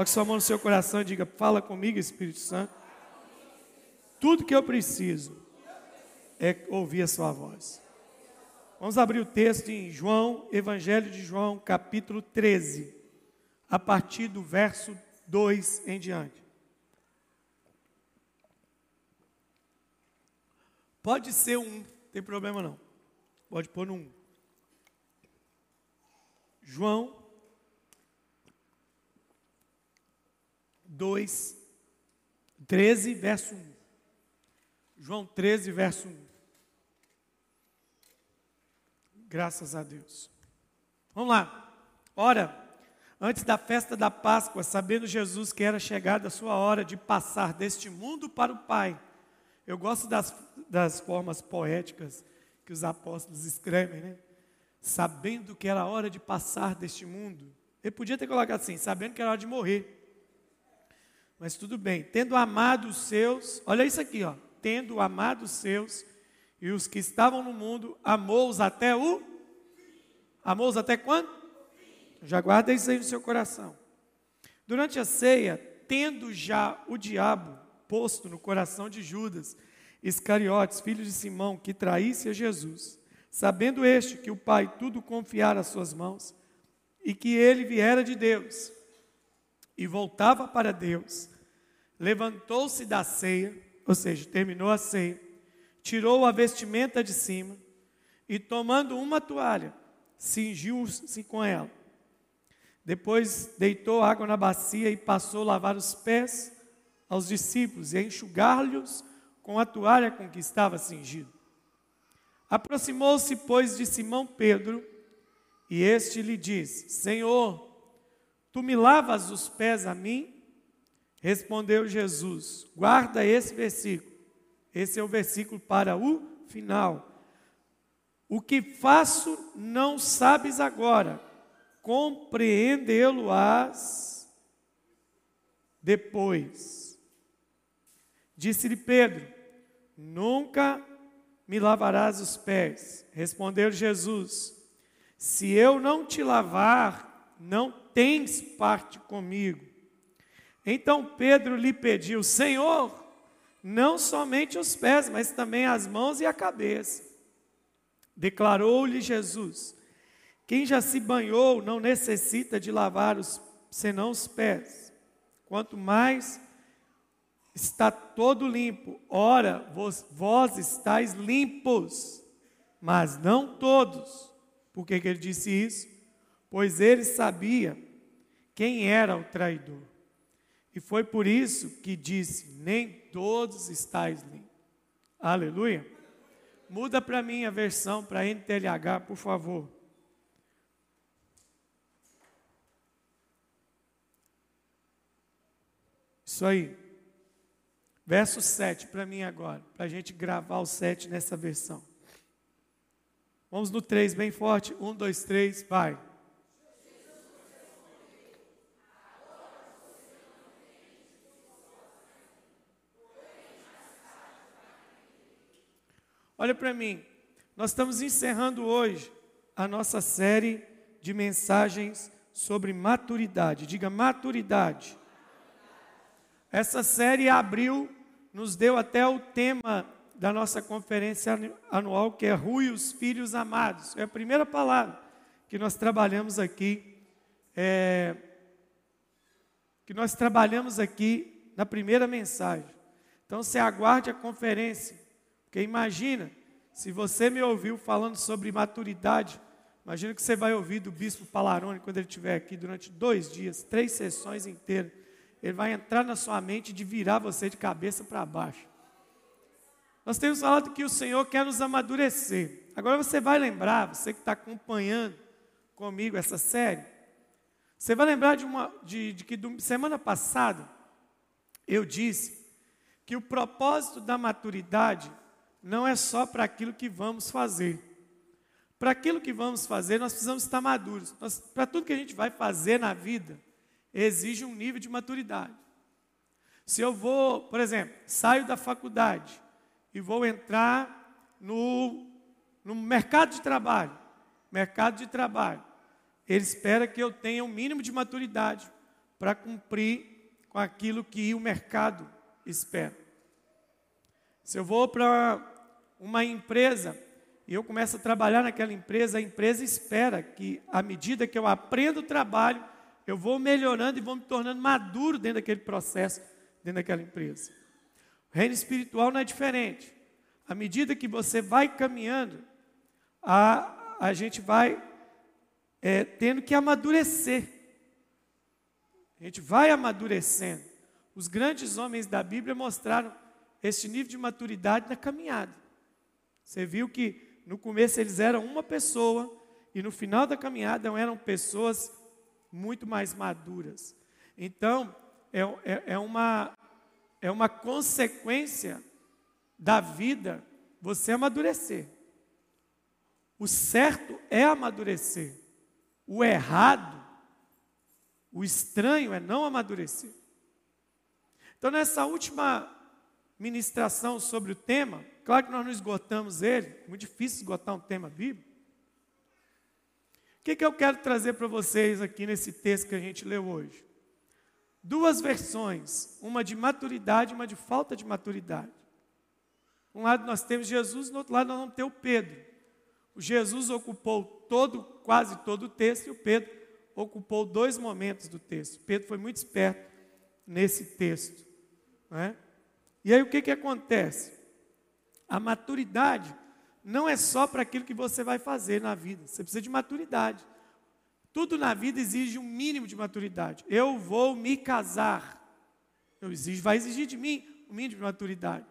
Coloque sua mão no seu coração e diga: Fala comigo, Espírito Santo. Tudo que eu preciso é ouvir a sua voz. Vamos abrir o texto em João, Evangelho de João, capítulo 13, a partir do verso 2 em diante. Pode ser um, tem problema não. Pode pôr no um. João 2, 13, verso 1. João 13, verso 1. Graças a Deus. Vamos lá. Ora, antes da festa da Páscoa, sabendo Jesus que era chegada a sua hora de passar deste mundo para o Pai. Eu gosto das, das formas poéticas que os apóstolos escrevem, né? Sabendo que era hora de passar deste mundo. Ele podia ter colocado assim, sabendo que era hora de morrer. Mas tudo bem. Tendo amado os seus, olha isso aqui, ó. Tendo amado os seus e os que estavam no mundo, amou-os até o Amou-os até quando? Já guarda isso aí no seu coração. Durante a ceia, tendo já o diabo posto no coração de Judas, Iscariotes, filho de Simão, que traísse a Jesus, sabendo este que o Pai tudo confiara às suas mãos e que ele viera de Deus e voltava para Deus, levantou-se da ceia, ou seja, terminou a ceia, tirou a vestimenta de cima e, tomando uma toalha, cingiu-se com ela. Depois deitou água na bacia e passou a lavar os pés aos discípulos e a enxugar-lhes com a toalha com que estava cingido. Aproximou-se, pois, de Simão Pedro, e este lhe disse: Senhor, tu me lavas os pés a mim? Respondeu Jesus: Guarda esse versículo. Esse é o versículo para o final. O que faço não sabes agora, compreendê-lo-ás depois. Disse-lhe Pedro: Nunca me lavarás os pés. Respondeu Jesus: Se eu não te lavar, não tens parte comigo. Então Pedro lhe pediu: Senhor, não somente os pés, mas também as mãos e a cabeça. Declarou-lhe Jesus: Quem já se banhou não necessita de lavar os senão os pés. Quanto mais está todo limpo. Ora, vós, vós estáis limpos, mas não todos. Por que, que ele disse isso? Pois ele sabia quem era o traidor. E foi por isso que disse: Nem todos estáis limpos. Aleluia. Muda para mim a versão para NTLH, por favor. Isso aí. Verso 7 para mim agora, para a gente gravar o 7 nessa versão. Vamos no 3 bem forte. 1, 2, 3, vai. Olha para mim, nós estamos encerrando hoje a nossa série de mensagens sobre maturidade. Diga maturidade. Essa série abriu nos deu até o tema da nossa conferência anual, que é Rui os Filhos Amados. É a primeira palavra que nós trabalhamos aqui, é, que nós trabalhamos aqui na primeira mensagem. Então, você aguarde a conferência, porque imagina, se você me ouviu falando sobre maturidade, imagina que você vai ouvir do Bispo Palarone quando ele estiver aqui durante dois dias, três sessões inteiras ele vai entrar na sua mente de virar você de cabeça para baixo. Nós temos falado que o Senhor quer nos amadurecer. Agora você vai lembrar, você que está acompanhando comigo essa série, você vai lembrar de, uma, de, de que do, semana passada eu disse que o propósito da maturidade não é só para aquilo que vamos fazer. Para aquilo que vamos fazer, nós precisamos estar maduros. Para tudo que a gente vai fazer na vida, exige um nível de maturidade. Se eu vou, por exemplo, saio da faculdade e vou entrar no, no mercado de trabalho, mercado de trabalho, ele espera que eu tenha um mínimo de maturidade para cumprir com aquilo que o mercado espera. Se eu vou para uma empresa e eu começo a trabalhar naquela empresa, a empresa espera que, à medida que eu aprendo o trabalho, eu vou melhorando e vou me tornando maduro dentro daquele processo, dentro daquela empresa. O reino espiritual não é diferente. À medida que você vai caminhando, a, a gente vai é, tendo que amadurecer. A gente vai amadurecendo. Os grandes homens da Bíblia mostraram esse nível de maturidade na caminhada. Você viu que no começo eles eram uma pessoa e no final da caminhada eram pessoas muito mais maduras. Então, é, é, é uma, é uma consequência da vida você amadurecer. O certo é amadurecer. O errado, o estranho é não amadurecer. Então, nessa última ministração sobre o tema, claro que nós não esgotamos ele, é muito difícil esgotar um tema bíblico. O que, que eu quero trazer para vocês aqui nesse texto que a gente leu hoje? Duas versões, uma de maturidade e uma de falta de maturidade. Um lado nós temos Jesus, no outro lado nós vamos ter o Pedro. O Jesus ocupou todo, quase todo o texto e o Pedro ocupou dois momentos do texto. Pedro foi muito esperto nesse texto. Né? E aí o que, que acontece? A maturidade não é só para aquilo que você vai fazer na vida, você precisa de maturidade. Tudo na vida exige um mínimo de maturidade. Eu vou me casar. Eu exijo, vai exigir de mim um mínimo de maturidade.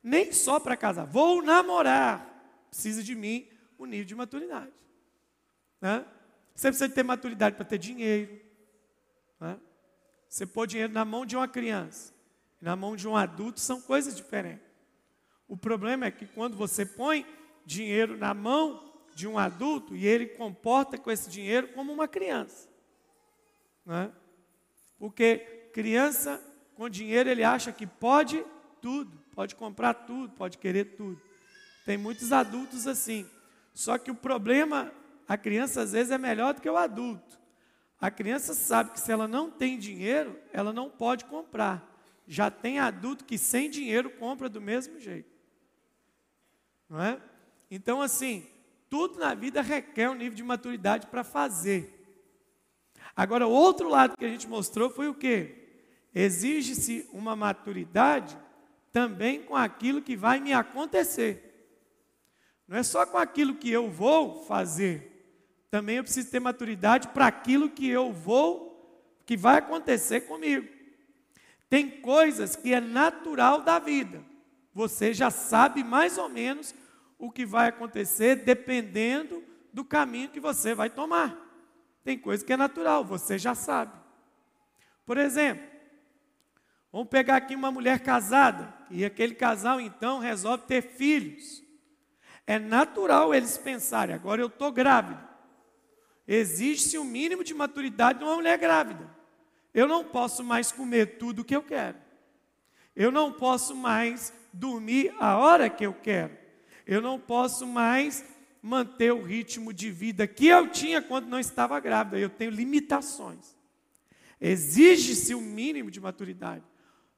Nem só para casar. Vou namorar. Precisa de mim um nível de maturidade. Né? Você precisa ter maturidade para ter dinheiro. Né? Você pôr dinheiro na mão de uma criança na mão de um adulto são coisas diferentes. O problema é que quando você põe dinheiro na mão de um adulto e ele comporta com esse dinheiro como uma criança. Né? Porque criança com dinheiro ele acha que pode tudo, pode comprar tudo, pode querer tudo. Tem muitos adultos assim. Só que o problema, a criança às vezes é melhor do que o adulto. A criança sabe que se ela não tem dinheiro, ela não pode comprar. Já tem adulto que sem dinheiro compra do mesmo jeito. Não é? Então, assim, tudo na vida requer um nível de maturidade para fazer. Agora, o outro lado que a gente mostrou foi o quê? Exige-se uma maturidade também com aquilo que vai me acontecer. Não é só com aquilo que eu vou fazer. Também eu preciso ter maturidade para aquilo que eu vou, que vai acontecer comigo. Tem coisas que é natural da vida. Você já sabe mais ou menos o que vai acontecer dependendo do caminho que você vai tomar. Tem coisa que é natural, você já sabe. Por exemplo, vamos pegar aqui uma mulher casada e aquele casal então resolve ter filhos. É natural eles pensarem, agora eu estou grávida. Existe um mínimo de maturidade de uma mulher grávida. Eu não posso mais comer tudo o que eu quero. Eu não posso mais dormir a hora que eu quero. Eu não posso mais manter o ritmo de vida que eu tinha quando não estava grávida. Eu tenho limitações. Exige-se o um mínimo de maturidade.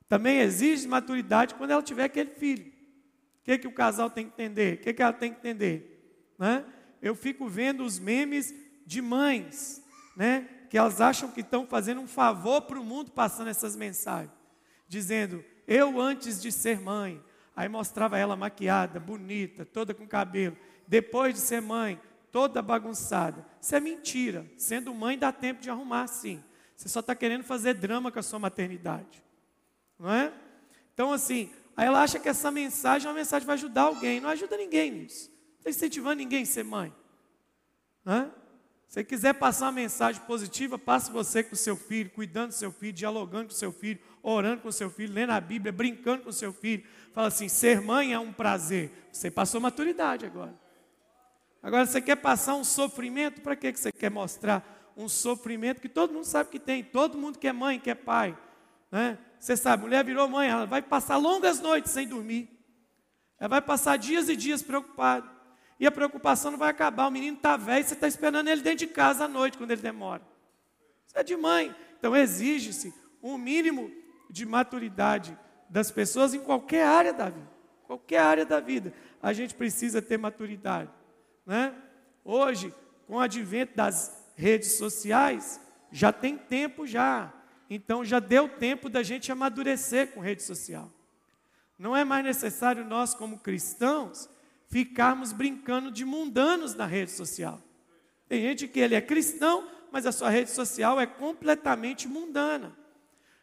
Também exige maturidade quando ela tiver aquele filho. O que, que o casal tem que entender? O que, que ela tem que entender? Né? Eu fico vendo os memes de mães, né? que elas acham que estão fazendo um favor para o mundo passando essas mensagens, dizendo: Eu antes de ser mãe, aí mostrava ela maquiada, bonita, toda com cabelo, depois de ser mãe, toda bagunçada. Isso é mentira. Sendo mãe, dá tempo de arrumar sim. Você só está querendo fazer drama com a sua maternidade, não é? Então, assim, aí ela acha que essa mensagem é uma mensagem que vai ajudar alguém. Não ajuda ninguém nisso. Não está incentivando ninguém a ser mãe. Não é? Se quiser passar uma mensagem positiva, passe você com seu filho, cuidando do seu filho, dialogando com seu filho, orando com seu filho, lendo a Bíblia, brincando com seu filho. Fala assim: ser mãe é um prazer. Você passou maturidade agora. Agora você quer passar um sofrimento? Para que você quer mostrar um sofrimento que todo mundo sabe que tem? Todo mundo que é mãe, que é pai. Né? Você sabe, mulher virou mãe, ela vai passar longas noites sem dormir. Ela vai passar dias e dias preocupada e a preocupação não vai acabar. O menino está velho, você está esperando ele dentro de casa à noite, quando ele demora. Isso é de mãe Então exige-se um mínimo de maturidade das pessoas em qualquer área da vida. Qualquer área da vida, a gente precisa ter maturidade. Né? Hoje, com o advento das redes sociais, já tem tempo já. Então já deu tempo da gente amadurecer com rede social. Não é mais necessário nós, como cristãos, ficarmos brincando de mundanos na rede social. Tem gente que ele é cristão, mas a sua rede social é completamente mundana.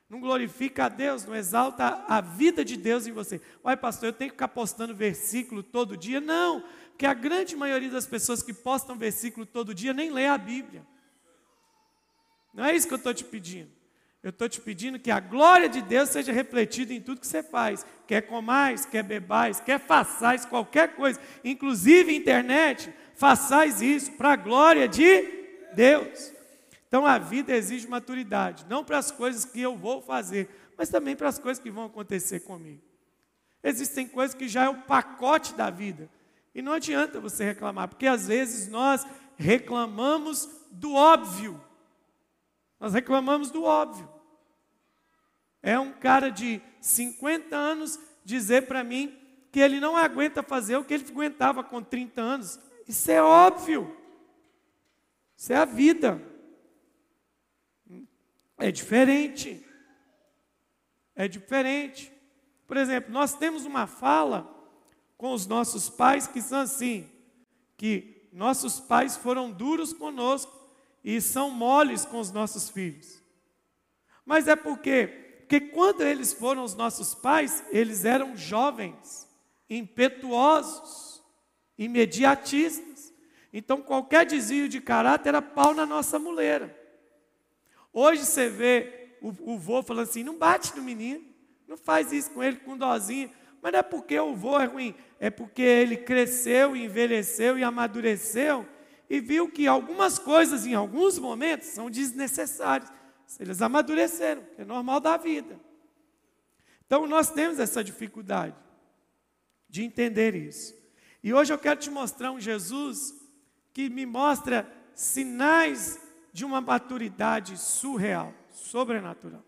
Não glorifica a Deus, não exalta a vida de Deus em você. Uai, pastor, eu tenho que ficar postando versículo todo dia? Não, porque a grande maioria das pessoas que postam versículo todo dia nem lê a Bíblia. Não é isso que eu estou te pedindo. Eu estou te pedindo que a glória de Deus seja refletida em tudo que você faz. Quer comais, quer bebais, quer façais qualquer coisa, inclusive internet, façais isso para a glória de Deus. Então a vida exige maturidade, não para as coisas que eu vou fazer, mas também para as coisas que vão acontecer comigo. Existem coisas que já é o pacote da vida. E não adianta você reclamar, porque às vezes nós reclamamos do óbvio. Nós reclamamos do óbvio. É um cara de 50 anos dizer para mim que ele não aguenta fazer o que ele aguentava com 30 anos. Isso é óbvio. Isso é a vida. É diferente. É diferente. Por exemplo, nós temos uma fala com os nossos pais que são assim: que nossos pais foram duros conosco e são moles com os nossos filhos. Mas é porque, porque quando eles foram os nossos pais, eles eram jovens, impetuosos, imediatistas. Então qualquer desvio de caráter era pau na nossa muleira. Hoje você vê o, o vô falando assim: não bate no menino, não faz isso com ele com dozinho. Mas não é porque o vô é ruim, é porque ele cresceu, envelheceu e amadureceu e viu que algumas coisas, em alguns momentos, são desnecessárias. Eles amadureceram, é normal da vida. Então nós temos essa dificuldade de entender isso. E hoje eu quero te mostrar um Jesus que me mostra sinais de uma maturidade surreal, sobrenatural.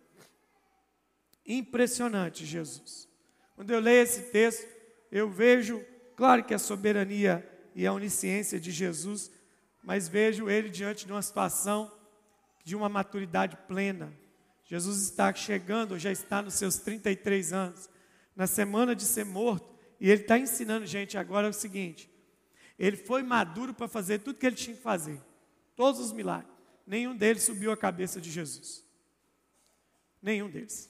Impressionante, Jesus. Quando eu leio esse texto, eu vejo, claro que a soberania e a onisciência de Jesus, mas vejo ele diante de uma situação de uma maturidade plena. Jesus está chegando, já está nos seus 33 anos, na semana de ser morto, e ele está ensinando gente agora o seguinte: ele foi maduro para fazer tudo que ele tinha que fazer, todos os milagres. Nenhum deles subiu a cabeça de Jesus. Nenhum deles.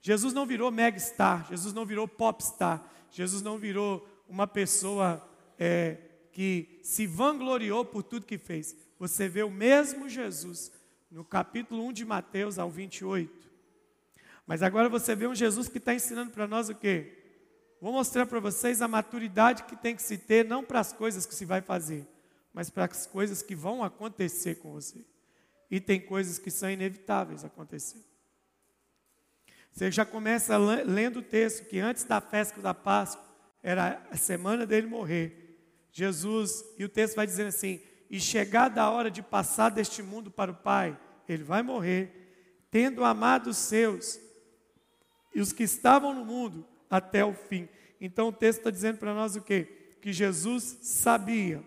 Jesus não virou mega star, Jesus não virou popstar, Jesus não virou uma pessoa é, que se vangloriou por tudo que fez. Você vê o mesmo Jesus no capítulo 1 de Mateus ao 28. Mas agora você vê um Jesus que está ensinando para nós o quê? Vou mostrar para vocês a maturidade que tem que se ter, não para as coisas que se vai fazer, mas para as coisas que vão acontecer com você. E tem coisas que são inevitáveis acontecer. Você já começa lendo o texto que antes da festa da Páscoa, era a semana dele morrer. Jesus, e o texto vai dizendo assim: e chegada a hora de passar deste mundo para o Pai, ele vai morrer, tendo amado os seus e os que estavam no mundo até o fim. Então o texto está dizendo para nós o quê? Que Jesus sabia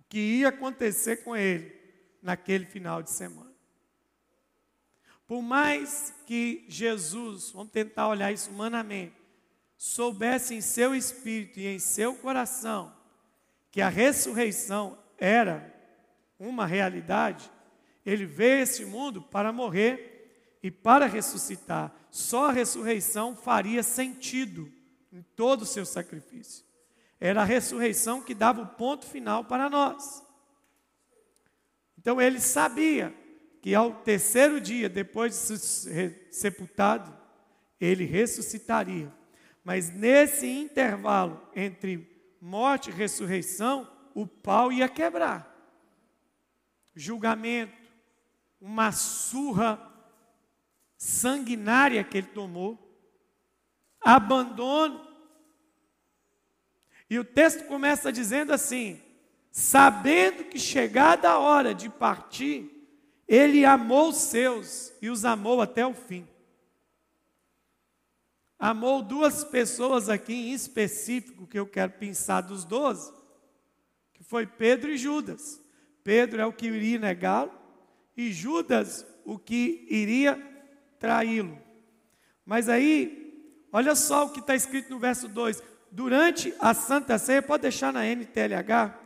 o que ia acontecer com ele naquele final de semana. Por mais que Jesus, vamos tentar olhar isso humanamente, soubesse em seu espírito e em seu coração que a ressurreição era uma realidade, ele veio a esse mundo para morrer e para ressuscitar. Só a ressurreição faria sentido em todo o seu sacrifício. Era a ressurreição que dava o ponto final para nós. Então ele sabia que ao terceiro dia, depois de sepultado, ele ressuscitaria mas nesse intervalo entre morte e ressurreição, o pau ia quebrar. Julgamento, uma surra sanguinária que ele tomou, abandono. E o texto começa dizendo assim: sabendo que chegada a hora de partir, ele amou os seus e os amou até o fim. Amou duas pessoas aqui em específico, que eu quero pensar dos doze, foi Pedro e Judas. Pedro é o que iria negá-lo, e Judas o que iria traí-lo. Mas aí, olha só o que está escrito no verso 2: durante a Santa Ceia, pode deixar na NTLH,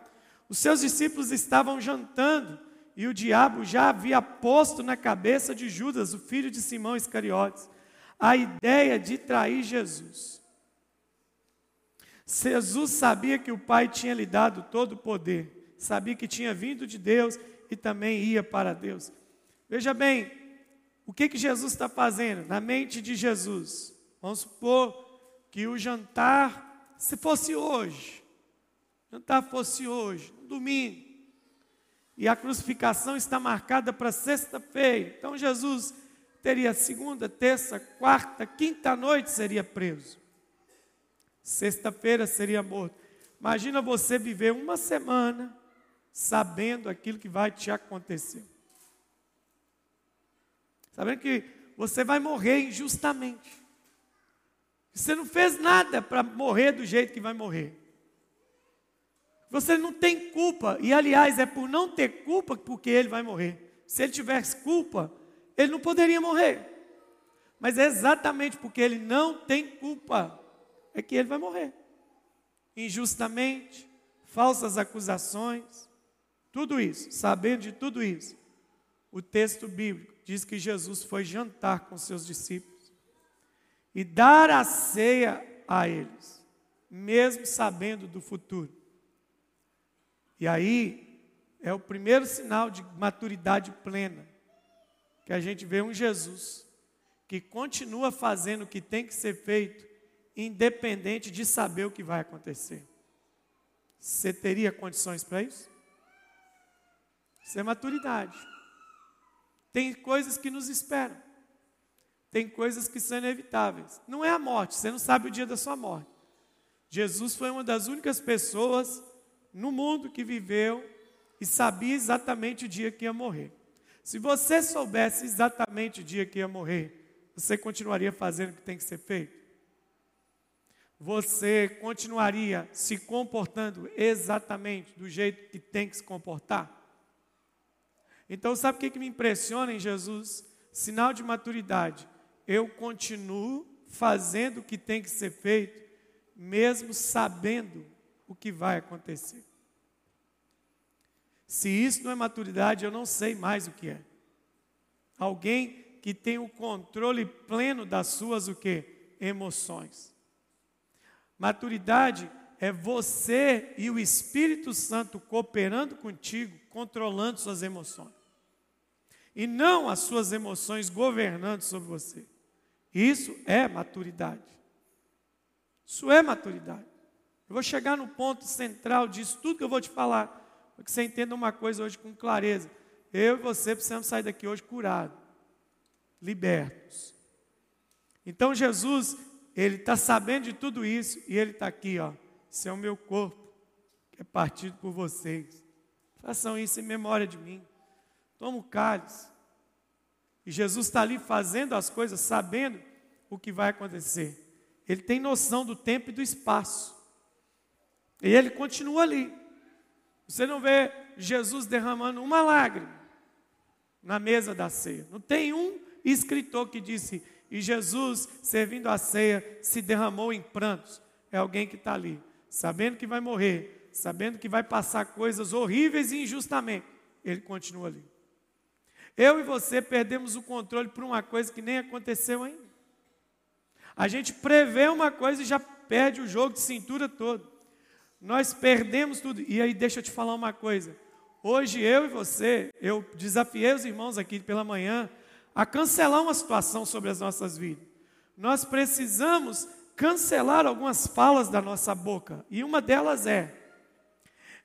os seus discípulos estavam jantando e o diabo já havia posto na cabeça de Judas, o filho de Simão Iscariotes, a ideia de trair Jesus. Jesus sabia que o Pai tinha lhe dado todo o poder, sabia que tinha vindo de Deus e também ia para Deus. Veja bem, o que, que Jesus está fazendo na mente de Jesus? Vamos supor que o jantar se fosse hoje, jantar fosse hoje, no domingo, e a crucificação está marcada para sexta-feira, então Jesus teria segunda, terça, quarta, quinta noite seria preso, sexta-feira seria morto. Imagina você viver uma semana sabendo aquilo que vai te acontecer. Sabendo que você vai morrer injustamente. Você não fez nada para morrer do jeito que vai morrer. Você não tem culpa, e aliás, é por não ter culpa porque ele vai morrer. Se ele tivesse culpa, ele não poderia morrer. Mas é exatamente porque ele não tem culpa é que ele vai morrer. Injustamente, falsas acusações, tudo isso, sabendo de tudo isso. O texto bíblico diz que Jesus foi jantar com seus discípulos e dar a ceia a eles, mesmo sabendo do futuro. E aí é o primeiro sinal de maturidade plena, que a gente vê um Jesus que continua fazendo o que tem que ser feito, independente de saber o que vai acontecer. Você teria condições para isso? Isso é maturidade. Tem coisas que nos esperam tem coisas que são inevitáveis. Não é a morte, você não sabe o dia da sua morte. Jesus foi uma das únicas pessoas no mundo que viveu e sabia exatamente o dia que ia morrer. Se você soubesse exatamente o dia que ia morrer, você continuaria fazendo o que tem que ser feito? Você continuaria se comportando exatamente do jeito que tem que se comportar? Então, sabe o que, que me impressiona em Jesus? Sinal de maturidade eu continuo fazendo o que tem que ser feito, mesmo sabendo o que vai acontecer. Se isso não é maturidade, eu não sei mais o que é. Alguém que tem o controle pleno das suas o quê? Emoções. Maturidade é você e o Espírito Santo cooperando contigo, controlando suas emoções. E não as suas emoções governando sobre você. Isso é maturidade. Isso é maturidade. Eu vou chegar no ponto central disso, tudo que eu vou te falar, para que você entenda uma coisa hoje com clareza. Eu e você precisamos sair daqui hoje curados, libertos. Então Jesus, ele está sabendo de tudo isso e ele está aqui, ó. Esse é o meu corpo, que é partido por vocês. Façam isso em memória de mim. Toma o cálice. E Jesus está ali fazendo as coisas, sabendo o que vai acontecer. Ele tem noção do tempo e do espaço. E ele continua ali. Você não vê Jesus derramando uma lágrima na mesa da ceia. Não tem um escritor que disse, e Jesus, servindo a ceia, se derramou em prantos. É alguém que está ali, sabendo que vai morrer, sabendo que vai passar coisas horríveis e injustamente. Ele continua ali. Eu e você perdemos o controle por uma coisa que nem aconteceu ainda. A gente prevê uma coisa e já perde o jogo de cintura todo. Nós perdemos tudo. E aí, deixa eu te falar uma coisa. Hoje, eu e você, eu desafiei os irmãos aqui pela manhã a cancelar uma situação sobre as nossas vidas. Nós precisamos cancelar algumas falas da nossa boca. E uma delas é: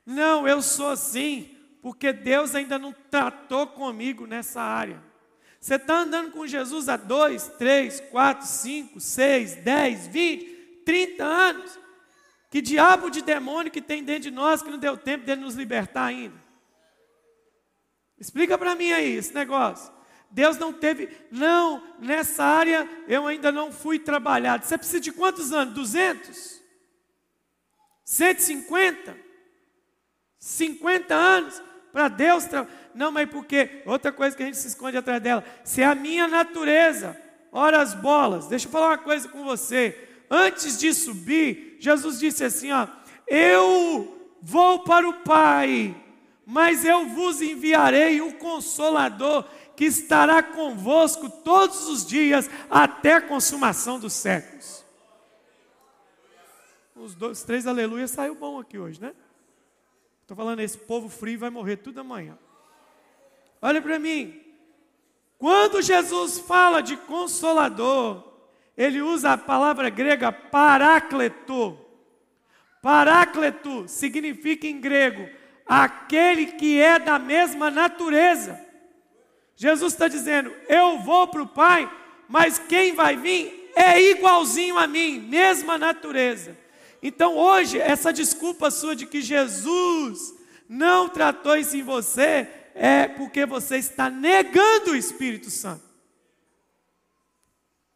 Não, eu sou assim porque Deus ainda não tratou comigo nessa área. Você está andando com Jesus há dois, três, quatro, cinco, seis, dez, vinte, trinta anos. Que diabo de demônio que tem dentro de nós que não deu tempo dele nos libertar ainda? Explica para mim aí esse negócio. Deus não teve, não, nessa área eu ainda não fui trabalhado. Você precisa de quantos anos? 200? 150? 50 anos para Deus trabalhar? Não, mas porque outra coisa que a gente se esconde atrás dela, se é a minha natureza, ora as bolas. Deixa eu falar uma coisa com você. Antes de subir, Jesus disse assim, ó: "Eu vou para o Pai, mas eu vos enviarei o consolador que estará convosco todos os dias até a consumação dos séculos." Os dois, três aleluia saiu bom aqui hoje, né? Estou falando, esse povo frio vai morrer tudo amanhã. Olha para mim. Quando Jesus fala de consolador, ele usa a palavra grega parácleto. Parácleto significa em grego aquele que é da mesma natureza. Jesus está dizendo: Eu vou para o Pai, mas quem vai vir é igualzinho a mim, mesma natureza. Então hoje, essa desculpa sua de que Jesus não tratou isso em você, é porque você está negando o Espírito Santo.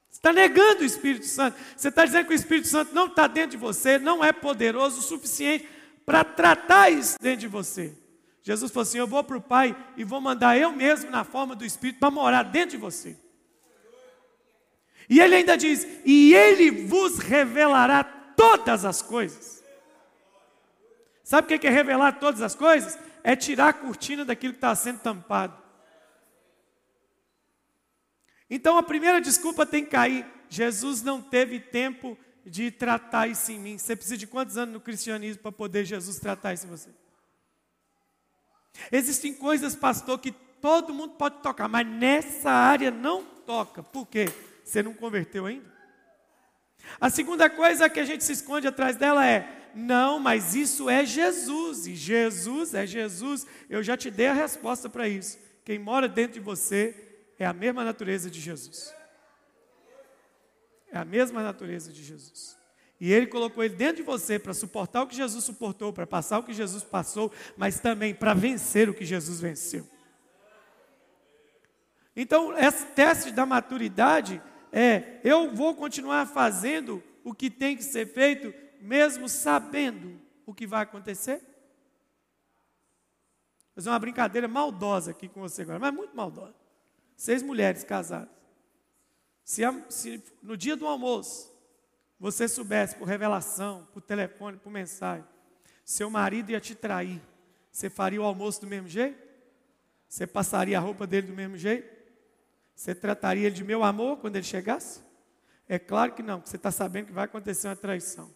Está negando o Espírito Santo. Você está dizendo que o Espírito Santo não está dentro de você, não é poderoso o suficiente para tratar isso dentro de você. Jesus falou assim: Eu vou para o Pai e vou mandar eu mesmo, na forma do Espírito, para morar dentro de você. E ele ainda diz: E ele vos revelará todas as coisas. Sabe o que é revelar todas as coisas? é tirar a cortina daquilo que está sendo tampado. Então a primeira desculpa tem que cair. Jesus não teve tempo de tratar isso em mim. Você precisa de quantos anos no cristianismo para poder Jesus tratar isso em você? Existem coisas, pastor, que todo mundo pode tocar, mas nessa área não toca. Por quê? Você não converteu ainda? A segunda coisa que a gente se esconde atrás dela é: não, mas isso é Jesus, e Jesus é Jesus. Eu já te dei a resposta para isso. Quem mora dentro de você é a mesma natureza de Jesus. É a mesma natureza de Jesus. E Ele colocou ele dentro de você para suportar o que Jesus suportou, para passar o que Jesus passou, mas também para vencer o que Jesus venceu. Então, esse teste da maturidade é: eu vou continuar fazendo o que tem que ser feito mesmo sabendo o que vai acontecer? Vou fazer uma brincadeira maldosa aqui com você agora, mas muito maldosa. Seis mulheres casadas. Se, se no dia do almoço você soubesse por revelação, por telefone, por mensagem, seu marido ia te trair, você faria o almoço do mesmo jeito? Você passaria a roupa dele do mesmo jeito? Você trataria ele de meu amor quando ele chegasse? É claro que não, porque você está sabendo que vai acontecer uma traição.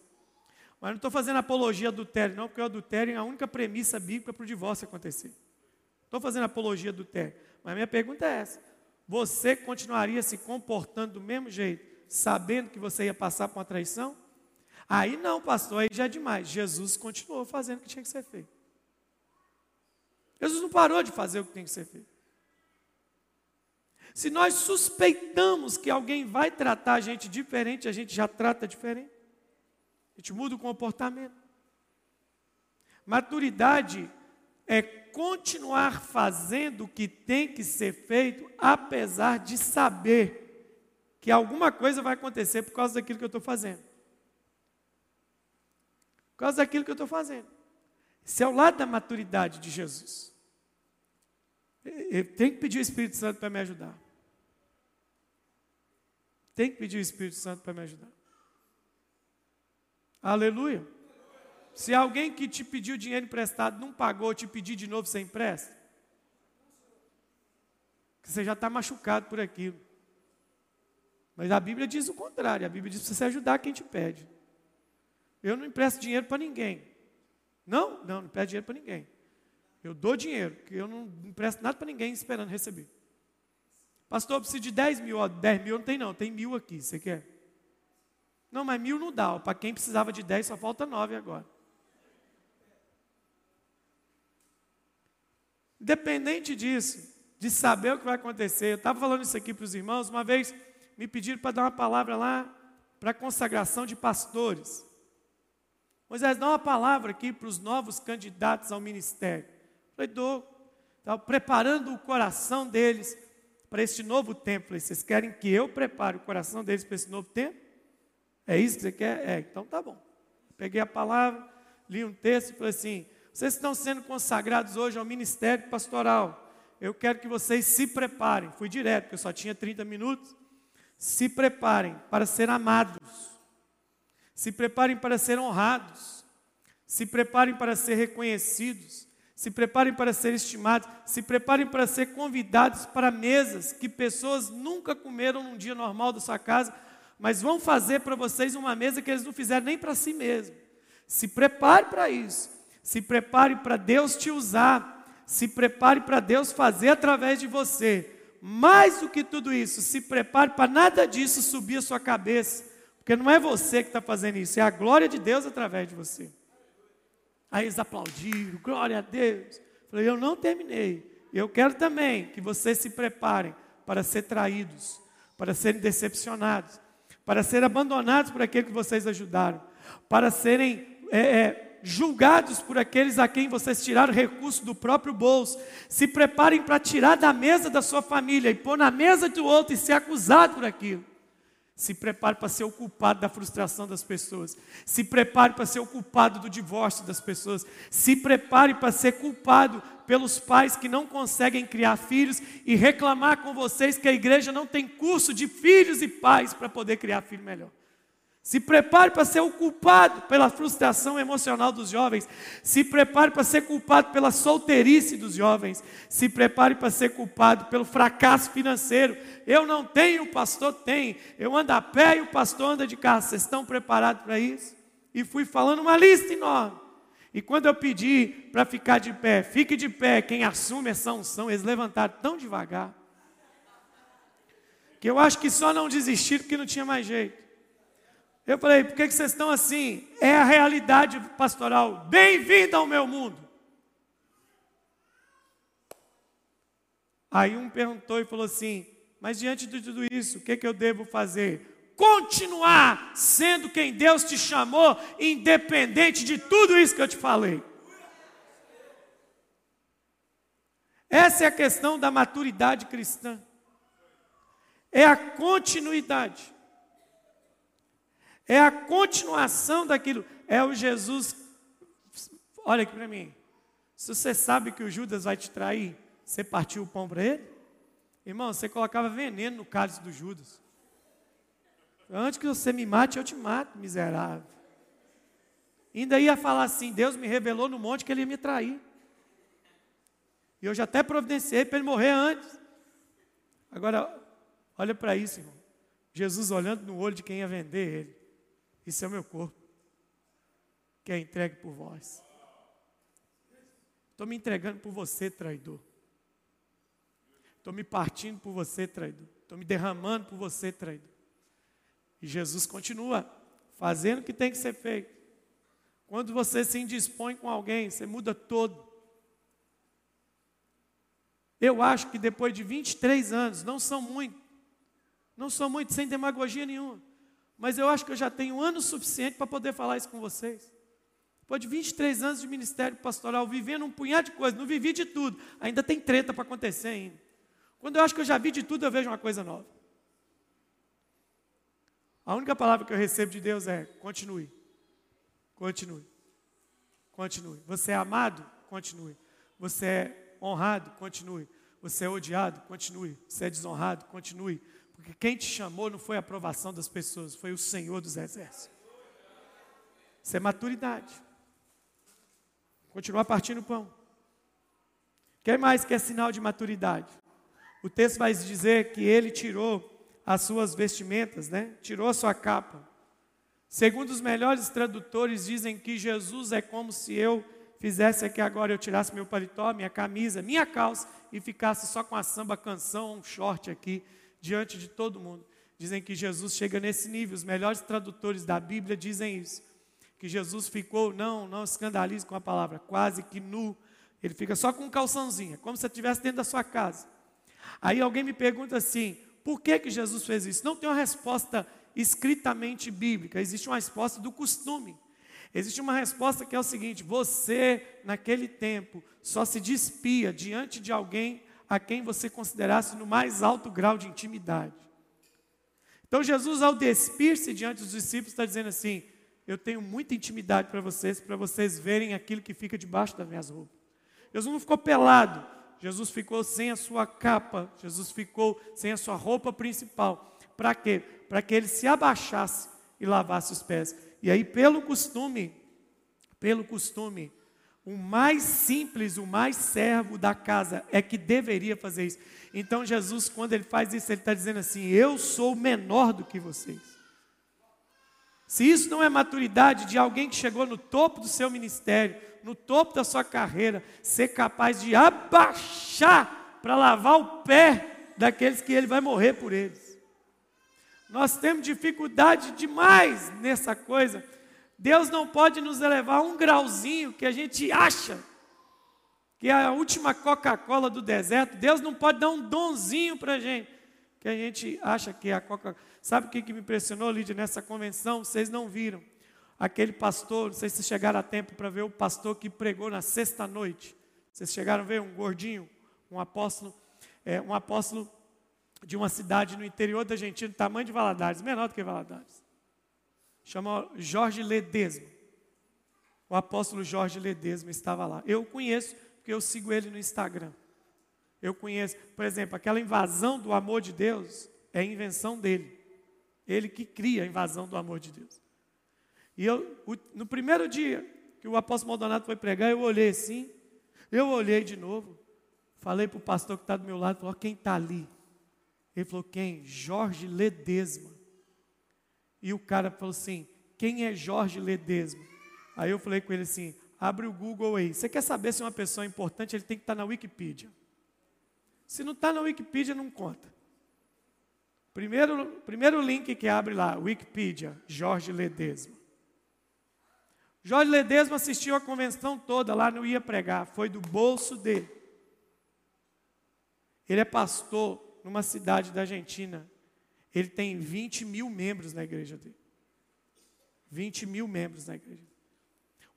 Mas não estou fazendo apologia do adultério, não, porque o adultério é a única premissa bíblica para o divórcio acontecer. Estou fazendo apologia do adultério. Mas minha pergunta é essa: você continuaria se comportando do mesmo jeito, sabendo que você ia passar por uma traição? Aí não, pastor, aí já é demais. Jesus continuou fazendo o que tinha que ser feito. Jesus não parou de fazer o que tem que ser feito. Se nós suspeitamos que alguém vai tratar a gente diferente, a gente já trata diferente. A gente muda o comportamento. Maturidade é continuar fazendo o que tem que ser feito, apesar de saber que alguma coisa vai acontecer por causa daquilo que eu estou fazendo. Por causa daquilo que eu estou fazendo. Esse é o lado da maturidade de Jesus. Eu tenho que pedir o Espírito Santo para me ajudar. Tem que pedir o Espírito Santo para me ajudar. Aleluia. Se alguém que te pediu dinheiro emprestado não pagou, te pedir de novo, você empresta? Você já está machucado por aquilo. Mas a Bíblia diz o contrário. A Bíblia diz para você ajudar quem te pede. Eu não empresto dinheiro para ninguém. Não? Não, não peço dinheiro para ninguém. Eu dou dinheiro, porque eu não empresto nada para ninguém esperando receber. Pastor, eu preciso de 10 mil. Ó, 10 mil não tem não, tem mil aqui. Você quer? Não, mas mil não dá. Para quem precisava de dez, só falta nove agora. Independente disso, de saber o que vai acontecer, eu estava falando isso aqui para os irmãos, uma vez me pediram para dar uma palavra lá para a consagração de pastores. Moisés, dá uma palavra aqui para os novos candidatos ao ministério. Eu falei, dou. estava preparando o coração deles para este novo tempo. Vocês querem que eu prepare o coração deles para esse novo tempo? É isso que você quer? É, então tá bom. Peguei a palavra, li um texto e falei assim: vocês estão sendo consagrados hoje ao ministério pastoral. Eu quero que vocês se preparem. Fui direto, porque eu só tinha 30 minutos. Se preparem para ser amados. Se preparem para ser honrados. Se preparem para ser reconhecidos se preparem para ser estimados, se preparem para ser convidados para mesas que pessoas nunca comeram num dia normal da sua casa, mas vão fazer para vocês uma mesa que eles não fizeram nem para si mesmos. Se prepare para isso. Se prepare para Deus te usar. Se prepare para Deus fazer através de você. Mais do que tudo isso, se prepare para nada disso subir a sua cabeça. Porque não é você que está fazendo isso, é a glória de Deus através de você. Aí eles aplaudiram, glória a Deus. Falei, eu não terminei. Eu quero também que vocês se preparem para ser traídos, para serem decepcionados, para serem abandonados por aquele que vocês ajudaram, para serem é, é, julgados por aqueles a quem vocês tiraram recurso do próprio bolso. Se preparem para tirar da mesa da sua família e pôr na mesa do outro e ser acusado por aquilo. Se prepare para ser o culpado da frustração das pessoas. Se prepare para ser o culpado do divórcio das pessoas. Se prepare para ser culpado pelos pais que não conseguem criar filhos e reclamar com vocês que a igreja não tem curso de filhos e pais para poder criar filho melhor. Se prepare para ser o culpado pela frustração emocional dos jovens. Se prepare para ser culpado pela solteirice dos jovens. Se prepare para ser culpado pelo fracasso financeiro. Eu não tenho, o pastor tem. Eu ando a pé e o pastor anda de carro. Vocês estão preparados para isso? E fui falando uma lista enorme. E quando eu pedi para ficar de pé, fique de pé, quem assume essa unção, eles levantaram tão devagar. Que eu acho que só não desistiram porque não tinha mais jeito. Eu falei, por que vocês estão assim? É a realidade pastoral. Bem-vindo ao meu mundo. Aí um perguntou e falou assim: Mas diante de tudo isso, o que, que eu devo fazer? Continuar sendo quem Deus te chamou, independente de tudo isso que eu te falei. Essa é a questão da maturidade cristã. É a continuidade. É a continuação daquilo. É o Jesus. Olha aqui para mim. Se você sabe que o Judas vai te trair, você partiu o pão para ele? Irmão, você colocava veneno no cálice do Judas. Antes que você me mate, eu te mato, miserável. Ainda ia falar assim: Deus me revelou no monte que ele ia me trair. E eu já até providenciei para ele morrer antes. Agora, olha para isso, irmão. Jesus olhando no olho de quem ia vender ele. Isso é o meu corpo, que é entregue por vós. Estou me entregando por você, traidor. Estou me partindo por você, traidor. Estou me derramando por você, traidor. E Jesus continua fazendo o que tem que ser feito. Quando você se indispõe com alguém, você muda todo. Eu acho que depois de 23 anos, não são muito, não são muito, sem demagogia nenhuma mas eu acho que eu já tenho anos suficiente para poder falar isso com vocês. Depois de 23 anos de ministério pastoral, vivendo um punhado de coisas, não vivi de tudo, ainda tem treta para acontecer ainda. Quando eu acho que eu já vi de tudo, eu vejo uma coisa nova. A única palavra que eu recebo de Deus é: continue, continue, continue. Você é amado? Continue. Você é honrado? Continue. Você é odiado? Continue. Você é desonrado? Continue. Porque quem te chamou não foi a aprovação das pessoas, foi o Senhor dos Exércitos. Isso é maturidade. Continuar partindo pão. Quem mais quer sinal de maturidade? O texto vai dizer que ele tirou as suas vestimentas, né? Tirou a sua capa. Segundo os melhores tradutores, dizem que Jesus é como se eu fizesse aqui agora, eu tirasse meu paletó, minha camisa, minha calça e ficasse só com a samba canção, um short aqui diante de todo mundo. Dizem que Jesus chega nesse nível, os melhores tradutores da Bíblia dizem isso. Que Jesus ficou, não, não escandalize com a palavra, quase que nu. Ele fica só com um calçãozinho, como se estivesse dentro da sua casa. Aí alguém me pergunta assim: por que, que Jesus fez isso? Não tem uma resposta escritamente bíblica, existe uma resposta do costume. Existe uma resposta que é o seguinte: você, naquele tempo, só se despia diante de alguém a quem você considerasse no mais alto grau de intimidade. Então, Jesus, ao despir-se diante dos discípulos, está dizendo assim: Eu tenho muita intimidade para vocês, para vocês verem aquilo que fica debaixo das minhas roupas. Jesus não ficou pelado, Jesus ficou sem a sua capa, Jesus ficou sem a sua roupa principal. Para quê? Para que ele se abaixasse e lavasse os pés. E aí, pelo costume, pelo costume, o mais simples, o mais servo da casa é que deveria fazer isso. Então, Jesus, quando ele faz isso, ele está dizendo assim: Eu sou menor do que vocês. Se isso não é maturidade de alguém que chegou no topo do seu ministério, no topo da sua carreira, ser capaz de abaixar para lavar o pé daqueles que ele vai morrer por eles. Nós temos dificuldade demais nessa coisa. Deus não pode nos elevar um grauzinho que a gente acha que é a última Coca-Cola do deserto. Deus não pode dar um donzinho para a gente que a gente acha que é a Coca-Cola. Sabe o que, me impressionou, Lídia, nessa convenção? Vocês não viram. Aquele pastor, não sei se chegaram a tempo para ver o pastor que pregou na sexta noite. Vocês chegaram a ver um gordinho, um apóstolo, é, um apóstolo de uma cidade no interior da Argentina, tamanho de Valadares, menor do que Valadares. Chama Jorge Ledesma. O apóstolo Jorge Ledesma estava lá. Eu conheço, porque eu sigo ele no Instagram. Eu conheço, por exemplo, aquela invasão do amor de Deus é invenção dele. Ele que cria a invasão do amor de Deus. E eu, no primeiro dia que o apóstolo Maldonado foi pregar, eu olhei assim, eu olhei de novo, falei para o pastor que está do meu lado, falou, quem está ali? Ele falou: Quem? Jorge Ledesma. E o cara falou assim: Quem é Jorge Ledesma? Aí eu falei com ele assim: Abre o Google aí. Você quer saber se uma pessoa é importante? Ele tem que estar na Wikipedia. Se não está na Wikipedia, não conta. Primeiro, primeiro link que abre lá, Wikipedia, Jorge Ledesma. Jorge Ledesma assistiu a convenção toda, lá não ia pregar, foi do bolso dele. Ele é pastor numa cidade da Argentina, ele tem 20 mil membros na igreja dele. 20 mil membros na igreja.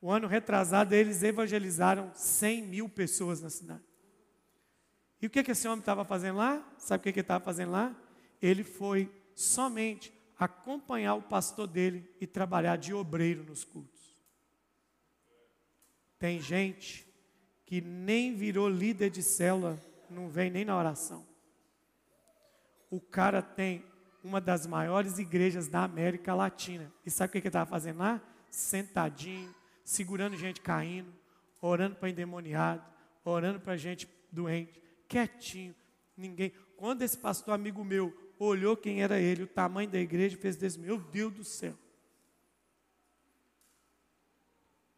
O ano retrasado, eles evangelizaram 100 mil pessoas na cidade. E o que, que esse homem estava fazendo lá? Sabe o que, que ele estava fazendo lá? Ele foi somente acompanhar o pastor dele e trabalhar de obreiro nos cultos. Tem gente que nem virou líder de célula, não vem nem na oração o cara tem uma das maiores igrejas da América Latina. E sabe o que ele estava fazendo lá? Sentadinho, segurando gente caindo, orando para endemoniado, orando para gente doente, quietinho, ninguém. Quando esse pastor amigo meu olhou quem era ele, o tamanho da igreja, fez desse, meu Deus do céu.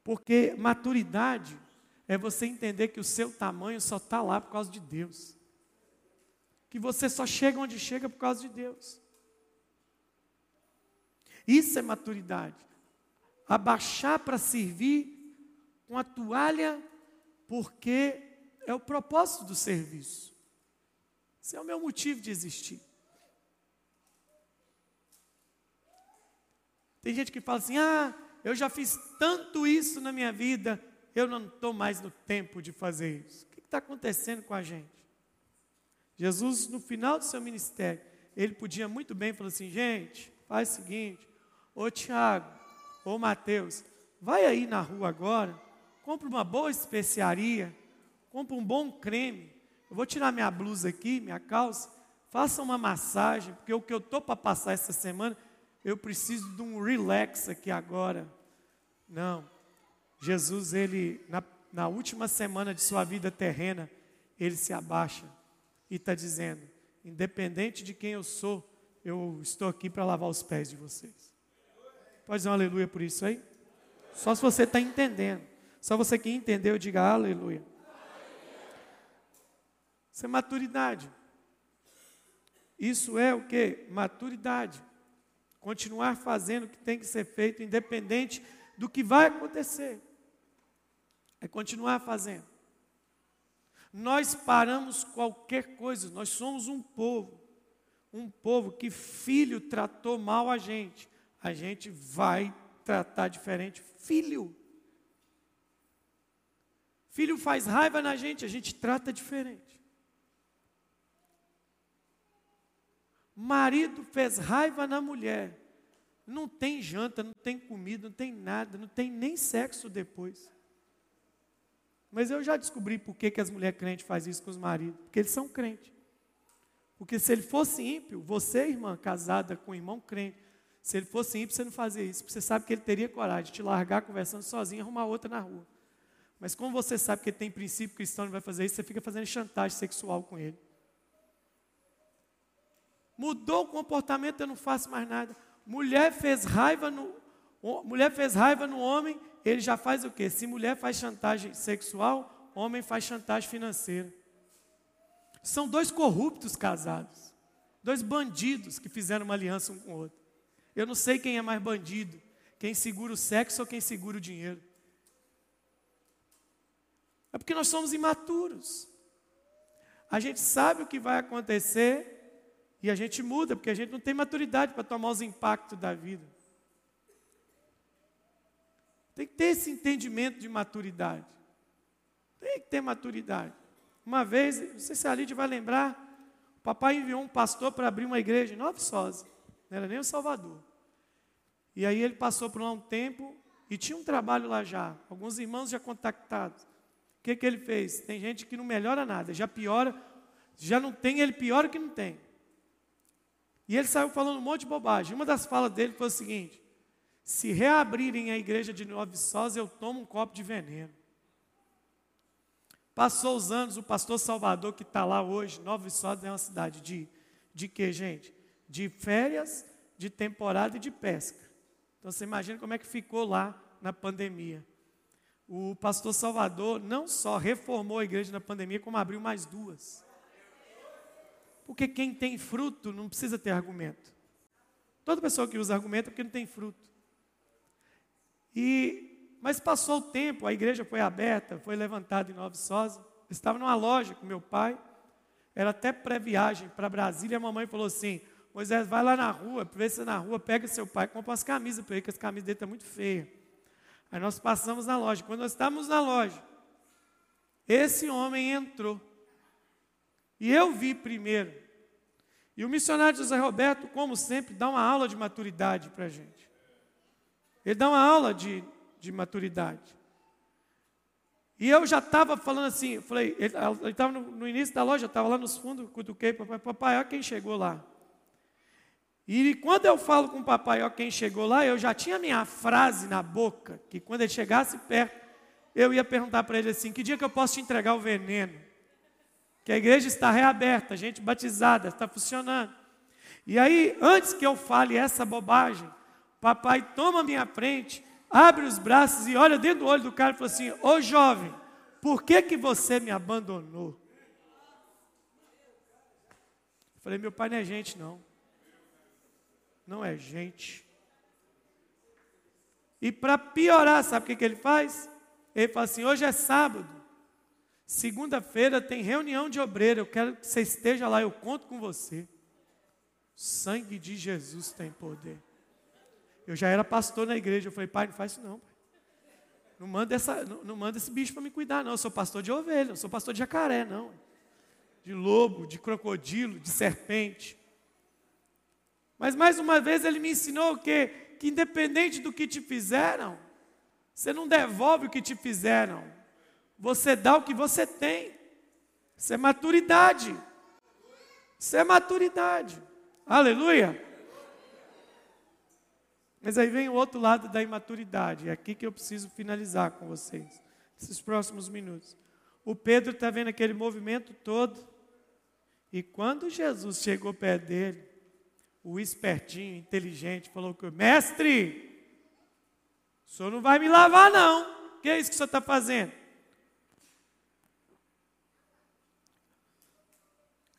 Porque maturidade é você entender que o seu tamanho só está lá por causa de Deus que você só chega onde chega por causa de Deus. Isso é maturidade. Abaixar para servir com a toalha, porque é o propósito do serviço. Esse é o meu motivo de existir. Tem gente que fala assim: ah, eu já fiz tanto isso na minha vida, eu não estou mais no tempo de fazer isso. O que está acontecendo com a gente? Jesus, no final do seu ministério, ele podia muito bem falar assim: gente, faz o seguinte, ô Tiago, ô Mateus, vai aí na rua agora, compra uma boa especiaria, compra um bom creme. Eu vou tirar minha blusa aqui, minha calça, faça uma massagem, porque o que eu estou para passar essa semana, eu preciso de um relax aqui agora. Não. Jesus, ele, na, na última semana de sua vida terrena, ele se abaixa e está dizendo: independente de quem eu sou, eu estou aqui para lavar os pés de vocês. Pode dizer um aleluia por isso aí? Só se você está entendendo. Só você que entendeu, diga aleluia. Isso é maturidade. Isso é o que? Maturidade. Continuar fazendo o que tem que ser feito, independente do que vai acontecer. É continuar fazendo nós paramos qualquer coisa, nós somos um povo, um povo que filho tratou mal a gente, a gente vai tratar diferente? Filho. Filho faz raiva na gente, a gente trata diferente. Marido fez raiva na mulher. Não tem janta, não tem comida, não tem nada, não tem nem sexo depois. Mas eu já descobri por que, que as mulheres crentes fazem isso com os maridos. Porque eles são crentes. Porque se ele fosse ímpio, você, irmã, casada com um irmão crente, se ele fosse ímpio, você não fazia isso. Porque você sabe que ele teria coragem de te largar conversando sozinho e arrumar outra na rua. Mas como você sabe que ele tem princípio cristão e vai fazer isso, você fica fazendo chantagem sexual com ele. Mudou o comportamento, eu não faço mais nada. Mulher fez raiva no, mulher fez raiva no homem, ele já faz o quê? Se mulher faz chantagem sexual, homem faz chantagem financeira. São dois corruptos casados, dois bandidos que fizeram uma aliança um com o outro. Eu não sei quem é mais bandido, quem segura o sexo ou quem segura o dinheiro. É porque nós somos imaturos. A gente sabe o que vai acontecer e a gente muda, porque a gente não tem maturidade para tomar os impactos da vida. Tem que ter esse entendimento de maturidade. Tem que ter maturidade. Uma vez, não sei se a Lídia vai lembrar, o papai enviou um pastor para abrir uma igreja em Nova Viçosa, não era nem o Salvador. E aí ele passou por lá um tempo e tinha um trabalho lá já, alguns irmãos já contactados. O que, que ele fez? Tem gente que não melhora nada, já piora, já não tem, ele piora que não tem. E ele saiu falando um monte de bobagem. Uma das falas dele foi o seguinte: se reabrirem a igreja de Nova Viçosa, eu tomo um copo de veneno. Passou os anos, o pastor Salvador, que está lá hoje, Nova Viçosa é uma cidade de, de quê, gente? De férias, de temporada e de pesca. Então você imagina como é que ficou lá na pandemia. O pastor Salvador não só reformou a igreja na pandemia, como abriu mais duas. Porque quem tem fruto não precisa ter argumento. Toda pessoa que usa argumento é porque não tem fruto. E, mas passou o tempo, a igreja foi aberta, foi levantada em Nova. Eu estava numa loja com meu pai, era até pré-viagem para Brasília. A mamãe falou assim: Moisés, vai lá na rua, vê se na rua, pega seu pai, compra umas camisas para ele, que as camisas dele estão muito feias. Aí nós passamos na loja. Quando nós estávamos na loja, esse homem entrou. E eu vi primeiro. E o missionário José Roberto, como sempre, dá uma aula de maturidade para a gente. Ele dá uma aula de, de maturidade. E eu já estava falando assim, eu falei, ele estava no, no, início da loja, estava lá nos fundos, cutuquei, papai, papai, olha quem chegou lá. E quando eu falo com o papai, olha quem chegou lá, eu já tinha minha frase na boca, que quando ele chegasse perto, eu ia perguntar para ele assim, que dia que eu posso te entregar o veneno? Que a igreja está reaberta, gente batizada, está funcionando. E aí, antes que eu fale essa bobagem, Papai toma minha frente, abre os braços e olha dentro do olho do cara e fala assim: Ô jovem, por que, que você me abandonou? Eu falei: Meu pai não é gente, não. Não é gente. E para piorar, sabe o que, que ele faz? Ele fala assim: Hoje é sábado. Segunda-feira tem reunião de obreiro. Eu quero que você esteja lá. Eu conto com você. O sangue de Jesus tem poder. Eu já era pastor na igreja. Eu falei, pai, não faz isso não. Pai. Não manda, essa, não, não manda esse bicho para me cuidar, não. Eu sou pastor de ovelha, eu sou pastor de jacaré, não. De lobo, de crocodilo, de serpente. Mas mais uma vez ele me ensinou o quê? Que independente do que te fizeram, você não devolve o que te fizeram. Você dá o que você tem. Isso é maturidade. Isso é maturidade. Aleluia. Mas aí vem o outro lado da imaturidade. É aqui que eu preciso finalizar com vocês, esses próximos minutos. O Pedro está vendo aquele movimento todo. E quando Jesus chegou perto dele, o espertinho, inteligente, falou que mestre, o senhor não vai me lavar, não. O que é isso que o senhor está fazendo?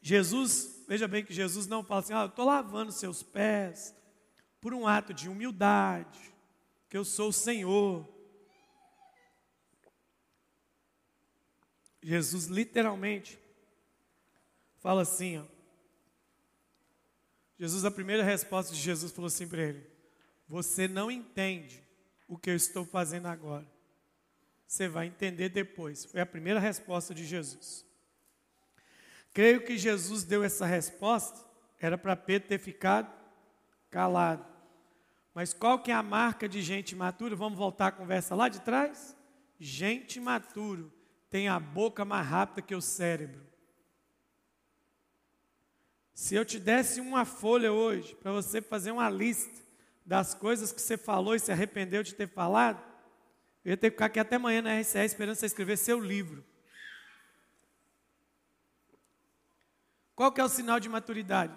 Jesus, veja bem que Jesus não fala assim, ah, eu estou lavando seus pés, por um ato de humildade, que eu sou o Senhor. Jesus literalmente fala assim, ó. Jesus, a primeira resposta de Jesus falou assim para ele: Você não entende o que eu estou fazendo agora. Você vai entender depois. Foi a primeira resposta de Jesus. Creio que Jesus deu essa resposta, era para Pedro ter ficado calado. Mas qual que é a marca de gente matura? Vamos voltar à conversa lá de trás? Gente maturo tem a boca mais rápida que o cérebro. Se eu te desse uma folha hoje para você fazer uma lista das coisas que você falou e se arrependeu de ter falado, eu ia ter que ficar aqui até amanhã na RCE esperando você escrever seu livro. Qual que é o sinal de maturidade?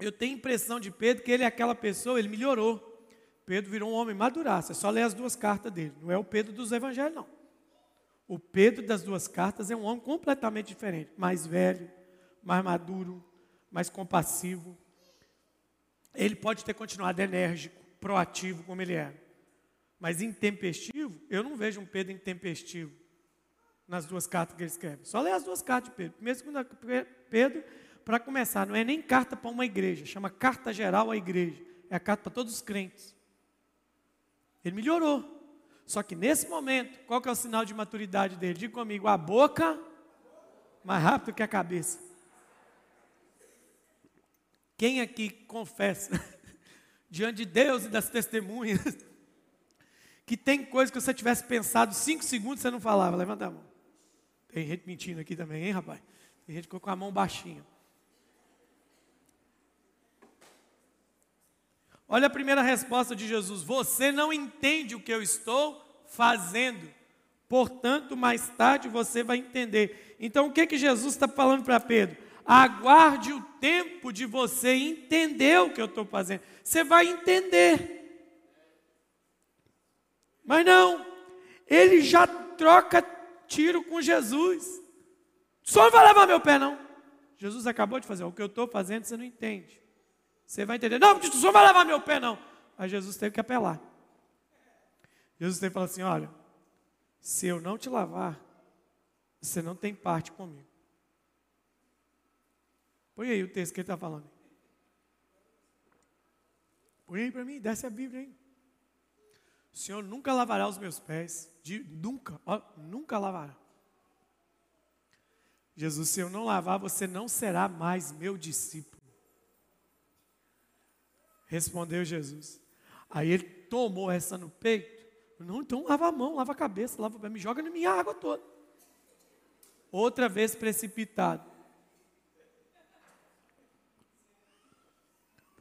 Eu tenho impressão de Pedro que ele é aquela pessoa, ele melhorou. Pedro virou um homem maduraço. É só ler as duas cartas dele. Não é o Pedro dos evangelhos, não. O Pedro das duas cartas é um homem completamente diferente. Mais velho, mais maduro, mais compassivo. Ele pode ter continuado enérgico, proativo como ele era. Mas intempestivo, eu não vejo um Pedro intempestivo nas duas cartas que ele escreve. Só ler as duas cartas de Pedro. Primeiro e Pedro, para começar, não é nem carta para uma igreja, chama carta geral à igreja. É a carta para todos os crentes. Ele melhorou. Só que nesse momento, qual que é o sinal de maturidade dele? Diga comigo, a boca mais rápido que a cabeça. Quem aqui confessa diante de Deus e das testemunhas que tem coisa que você tivesse pensado cinco segundos você não falava? Levanta a mão. Tem gente mentindo aqui também, hein, rapaz? Tem gente com a mão baixinha. Olha a primeira resposta de Jesus: Você não entende o que eu estou fazendo. Portanto, mais tarde você vai entender. Então, o que que Jesus está falando para Pedro? Aguarde o tempo de você entender o que eu estou fazendo. Você vai entender. Mas não, ele já troca tiro com Jesus. Só não vai levar meu pé, não. Jesus acabou de fazer o que eu estou fazendo, você não entende. Você vai entender, não, só não vai levar meu pé, não. Aí Jesus teve que apelar. Jesus teve que falar assim: olha, se eu não te lavar, você não tem parte comigo. Põe aí o texto que ele está falando. Põe aí para mim, desce a Bíblia aí. O Senhor nunca lavará os meus pés. De, nunca, ó, nunca lavará. Jesus, se eu não lavar, você não será mais meu discípulo. Respondeu Jesus. Aí ele tomou essa no peito. Não, então lava a mão, lava a cabeça, lava, me joga na minha água toda. Outra vez precipitado.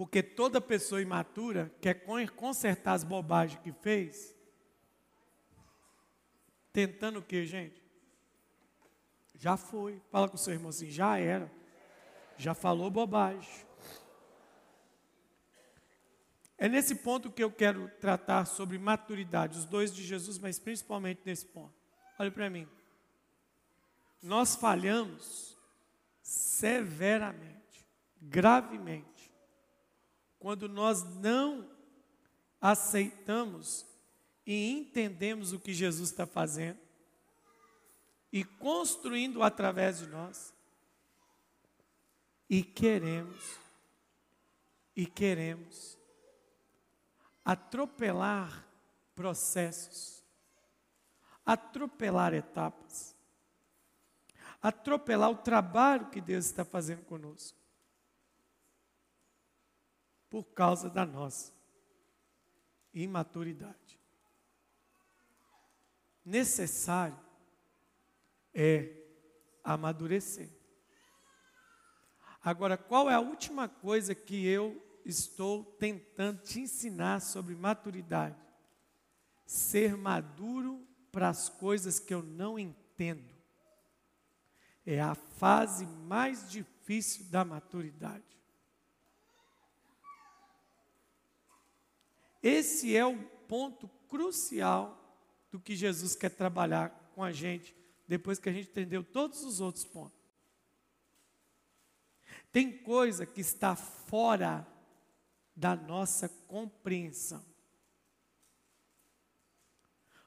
Porque toda pessoa imatura quer consertar as bobagens que fez. Tentando o que, gente? Já foi. Fala com o seu irmão assim, já era. Já falou bobagem. É nesse ponto que eu quero tratar sobre maturidade, os dois de Jesus, mas principalmente nesse ponto. Olhe para mim. Nós falhamos severamente, gravemente quando nós não aceitamos e entendemos o que Jesus está fazendo e construindo através de nós e queremos e queremos atropelar processos, atropelar etapas, atropelar o trabalho que Deus está fazendo conosco por causa da nossa imaturidade. Necessário é amadurecer. Agora, qual é a última coisa que eu estou tentando te ensinar sobre maturidade? Ser maduro para as coisas que eu não entendo. É a fase mais difícil da maturidade. Esse é o ponto crucial do que Jesus quer trabalhar com a gente, depois que a gente entendeu todos os outros pontos. Tem coisa que está fora da nossa compreensão.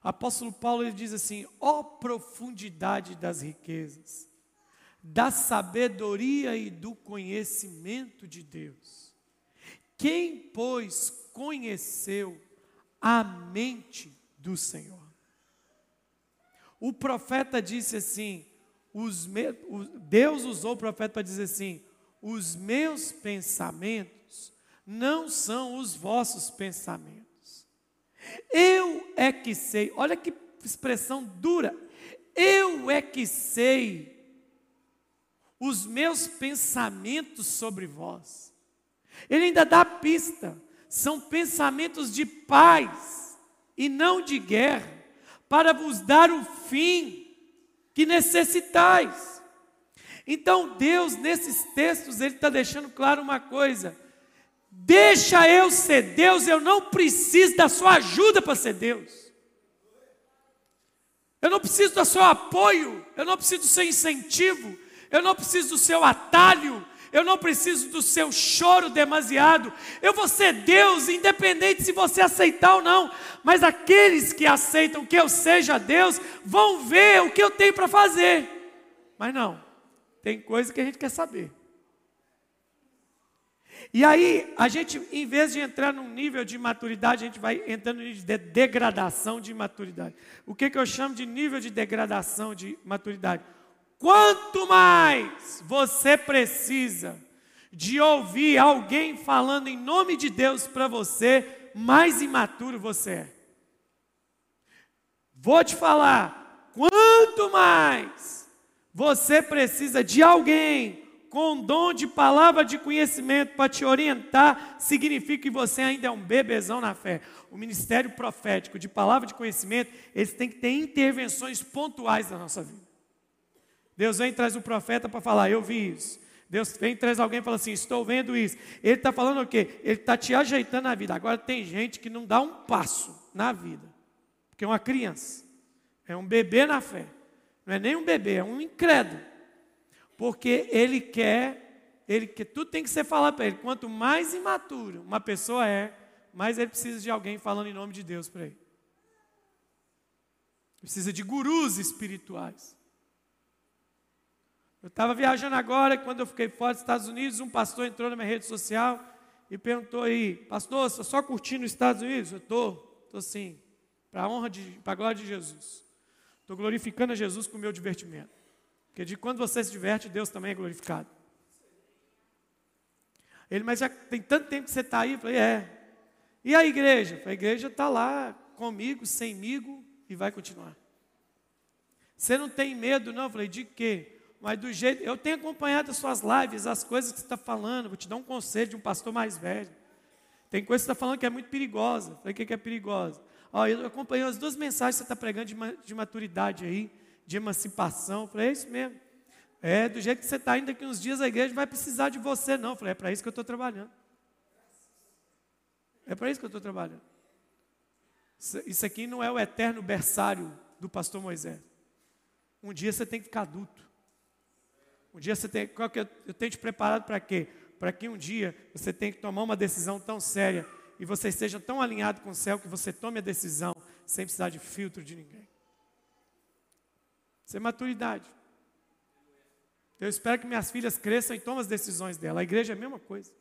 O apóstolo Paulo ele diz assim: ó oh, profundidade das riquezas, da sabedoria e do conhecimento de Deus. Quem, pois, conheceu a mente do Senhor. O profeta disse assim: me, o, Deus usou o profeta para dizer assim: os meus pensamentos não são os vossos pensamentos. Eu é que sei, olha que expressão dura. Eu é que sei os meus pensamentos sobre vós. Ele ainda dá pista, são pensamentos de paz e não de guerra, para vos dar o fim que necessitais. Então Deus, nesses textos, Ele está deixando claro uma coisa: deixa eu ser Deus, eu não preciso da sua ajuda para ser Deus. Eu não preciso do seu apoio, eu não preciso do seu incentivo, eu não preciso do seu atalho, eu não preciso do seu choro demasiado. Eu vou ser Deus, independente se você aceitar ou não. Mas aqueles que aceitam que eu seja Deus vão ver o que eu tenho para fazer. Mas não, tem coisa que a gente quer saber. E aí, a gente, em vez de entrar num nível de maturidade, a gente vai entrando em de degradação de maturidade. O que, que eu chamo de nível de degradação de maturidade? Quanto mais você precisa de ouvir alguém falando em nome de Deus para você, mais imaturo você é. Vou te falar, quanto mais você precisa de alguém com dom de palavra de conhecimento para te orientar, significa que você ainda é um bebezão na fé. O ministério profético de palavra de conhecimento, eles têm que ter intervenções pontuais na nossa vida. Deus vem e traz o profeta para falar, eu vi isso. Deus vem e traz alguém e fala assim, estou vendo isso. Ele está falando o quê? Ele está te ajeitando na vida. Agora tem gente que não dá um passo na vida. Porque é uma criança. É um bebê na fé. Não é nem um bebê, é um incrédulo. Porque ele quer, ele quer, tudo tem que ser falado para ele. Quanto mais imaturo uma pessoa é, mais ele precisa de alguém falando em nome de Deus para ele. Precisa de gurus espirituais. Eu estava viajando agora, quando eu fiquei fora dos Estados Unidos, um pastor entrou na minha rede social e perguntou aí, pastor, você só curtindo os Estados Unidos? Eu estou, estou sim, para a honra, para a glória de Jesus. Estou glorificando a Jesus com o meu divertimento. Porque de quando você se diverte, Deus também é glorificado. Ele, mas já tem tanto tempo que você está aí? Eu falei, é. E a igreja? A igreja está lá comigo, semigo e vai continuar. Você não tem medo, não? Eu falei, de quê? Mas do jeito. Eu tenho acompanhado as suas lives, as coisas que você está falando. Vou te dar um conselho de um pastor mais velho. Tem coisa que você está falando que é muito perigosa. Falei, o que é perigosa? Ó, eu acompanhei as duas mensagens que você está pregando de, maturidade aí, de emancipação. Falei, é isso mesmo. É, do jeito que você está ainda daqui uns dias a igreja vai precisar de você, não. Falei, é para isso que eu estou trabalhando. É para isso que eu estou trabalhando. Isso aqui não é o eterno berçário do pastor Moisés. Um dia você tem que ficar adulto. Um dia você tem, qual que eu, eu tenho te preparado para quê? Para que um dia você tenha que tomar uma decisão tão séria e você esteja tão alinhado com o céu que você tome a decisão sem precisar de filtro de ninguém. Isso é maturidade. Eu espero que minhas filhas cresçam e tomem as decisões dela. A igreja é a mesma coisa.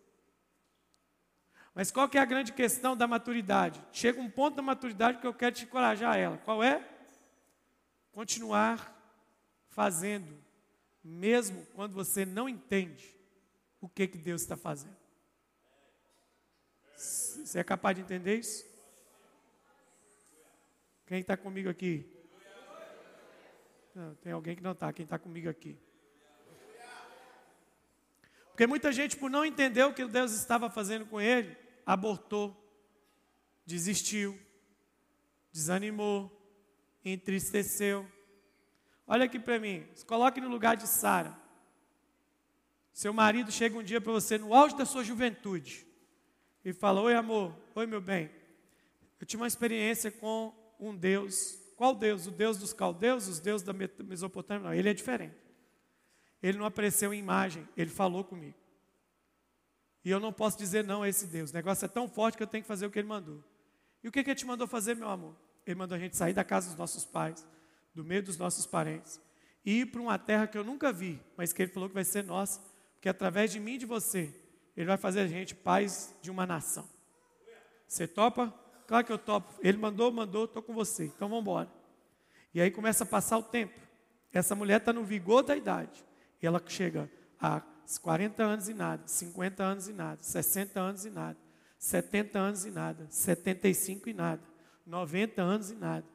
Mas qual que é a grande questão da maturidade? Chega um ponto da maturidade que eu quero te encorajar a ela. Qual é? Continuar fazendo mesmo quando você não entende o que, que Deus está fazendo. Você é capaz de entender isso? Quem está comigo aqui? Não, tem alguém que não está. Quem está comigo aqui? Porque muita gente, por não entender o que Deus estava fazendo com ele, abortou, desistiu, desanimou, entristeceu. Olha aqui para mim, se coloque no lugar de Sara. Seu marido chega um dia para você no auge da sua juventude e fala: Oi, amor, oi, meu bem. Eu tive uma experiência com um Deus. Qual Deus? O Deus dos caldeus, os deuses da Mesopotâmia? Não, ele é diferente. Ele não apareceu em imagem, ele falou comigo. E eu não posso dizer não a esse Deus. O negócio é tão forte que eu tenho que fazer o que ele mandou. E o que, que ele te mandou fazer, meu amor? Ele mandou a gente sair da casa dos nossos pais, do meio dos nossos parentes, e ir para uma terra que eu nunca vi, mas que Ele falou que vai ser nossa, porque através de mim e de você, Ele vai fazer a gente pais de uma nação. Você topa? claro que eu topo. Ele mandou, mandou, estou com você. Então vamos embora. E aí começa a passar o tempo. Essa mulher está no vigor da idade. E ela chega a 40 anos e nada, 50 anos e nada, 60 anos e nada, 70 anos e nada, 75 e nada, 90 anos e nada.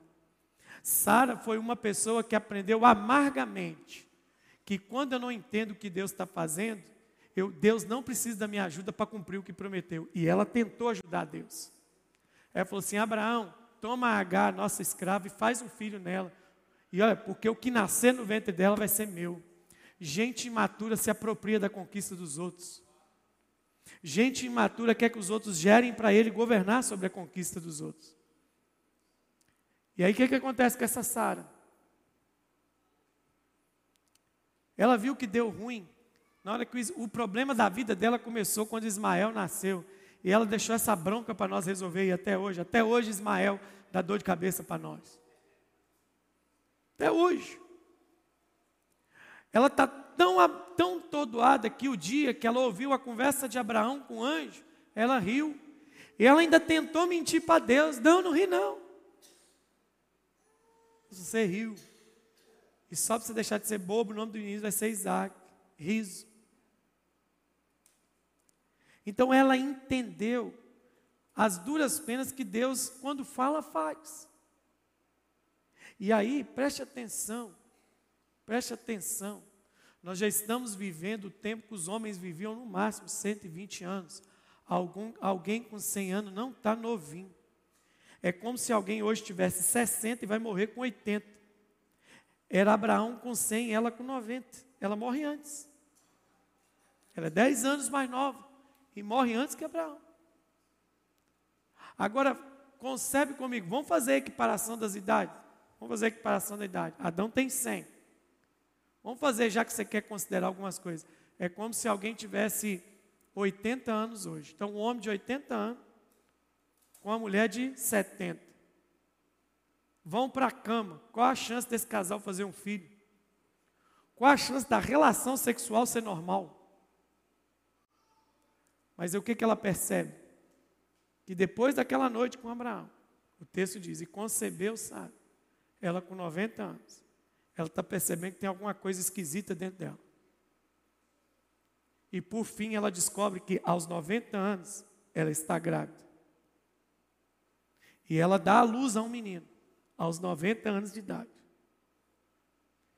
Sara foi uma pessoa que aprendeu amargamente que quando eu não entendo o que Deus está fazendo, eu, Deus não precisa da minha ajuda para cumprir o que prometeu. E ela tentou ajudar Deus. Ela falou assim: Abraão, toma a H, nossa escrava, e faz um filho nela. E olha, porque o que nascer no ventre dela vai ser meu. Gente imatura se apropria da conquista dos outros. Gente imatura quer que os outros gerem para ele governar sobre a conquista dos outros. E aí o que, que acontece com essa Sara? Ela viu que deu ruim. Na hora que o, problema da vida dela começou quando Ismael nasceu. E ela deixou essa bronca para nós resolver e até hoje. Até hoje Ismael dá dor de cabeça para nós. Até hoje. Ela está tão, tão todoada que o dia que ela ouviu a conversa de Abraão com o anjo, ela riu. E ela ainda tentou mentir para Deus. Não, não ri não. Você riu. E só para você deixar de ser bobo, o nome do menino vai ser Isaac. Riso. Então ela entendeu as duras penas que Deus, quando fala, faz. E aí, preste atenção, preste atenção. Nós já estamos vivendo o tempo que os homens viviam no máximo 120 anos. Algum, alguém com 100 anos não está novinho. É como se alguém hoje tivesse 60 e vai morrer com 80. Era Abraão com 100 ela com 90. Ela morre antes. Ela é 10 anos mais nova e morre antes que Abraão. Agora, concebe comigo, vamos fazer a equiparação das idades? Vamos fazer a equiparação da idade. Adão tem 100. Vamos fazer, já que você quer considerar algumas coisas. É como se alguém tivesse 80 anos hoje. Então, um homem de 80 anos com uma mulher de 70. Vão para a cama. Qual a chance desse casal fazer um filho? Qual a chance da relação sexual ser normal? Mas o que, que ela percebe? Que depois daquela noite com Abraão, o texto diz: E concebeu Sara, ela com 90 anos. Ela está percebendo que tem alguma coisa esquisita dentro dela. E por fim ela descobre que aos 90 anos ela está grávida. E ela dá a luz a um menino, aos 90 anos de idade.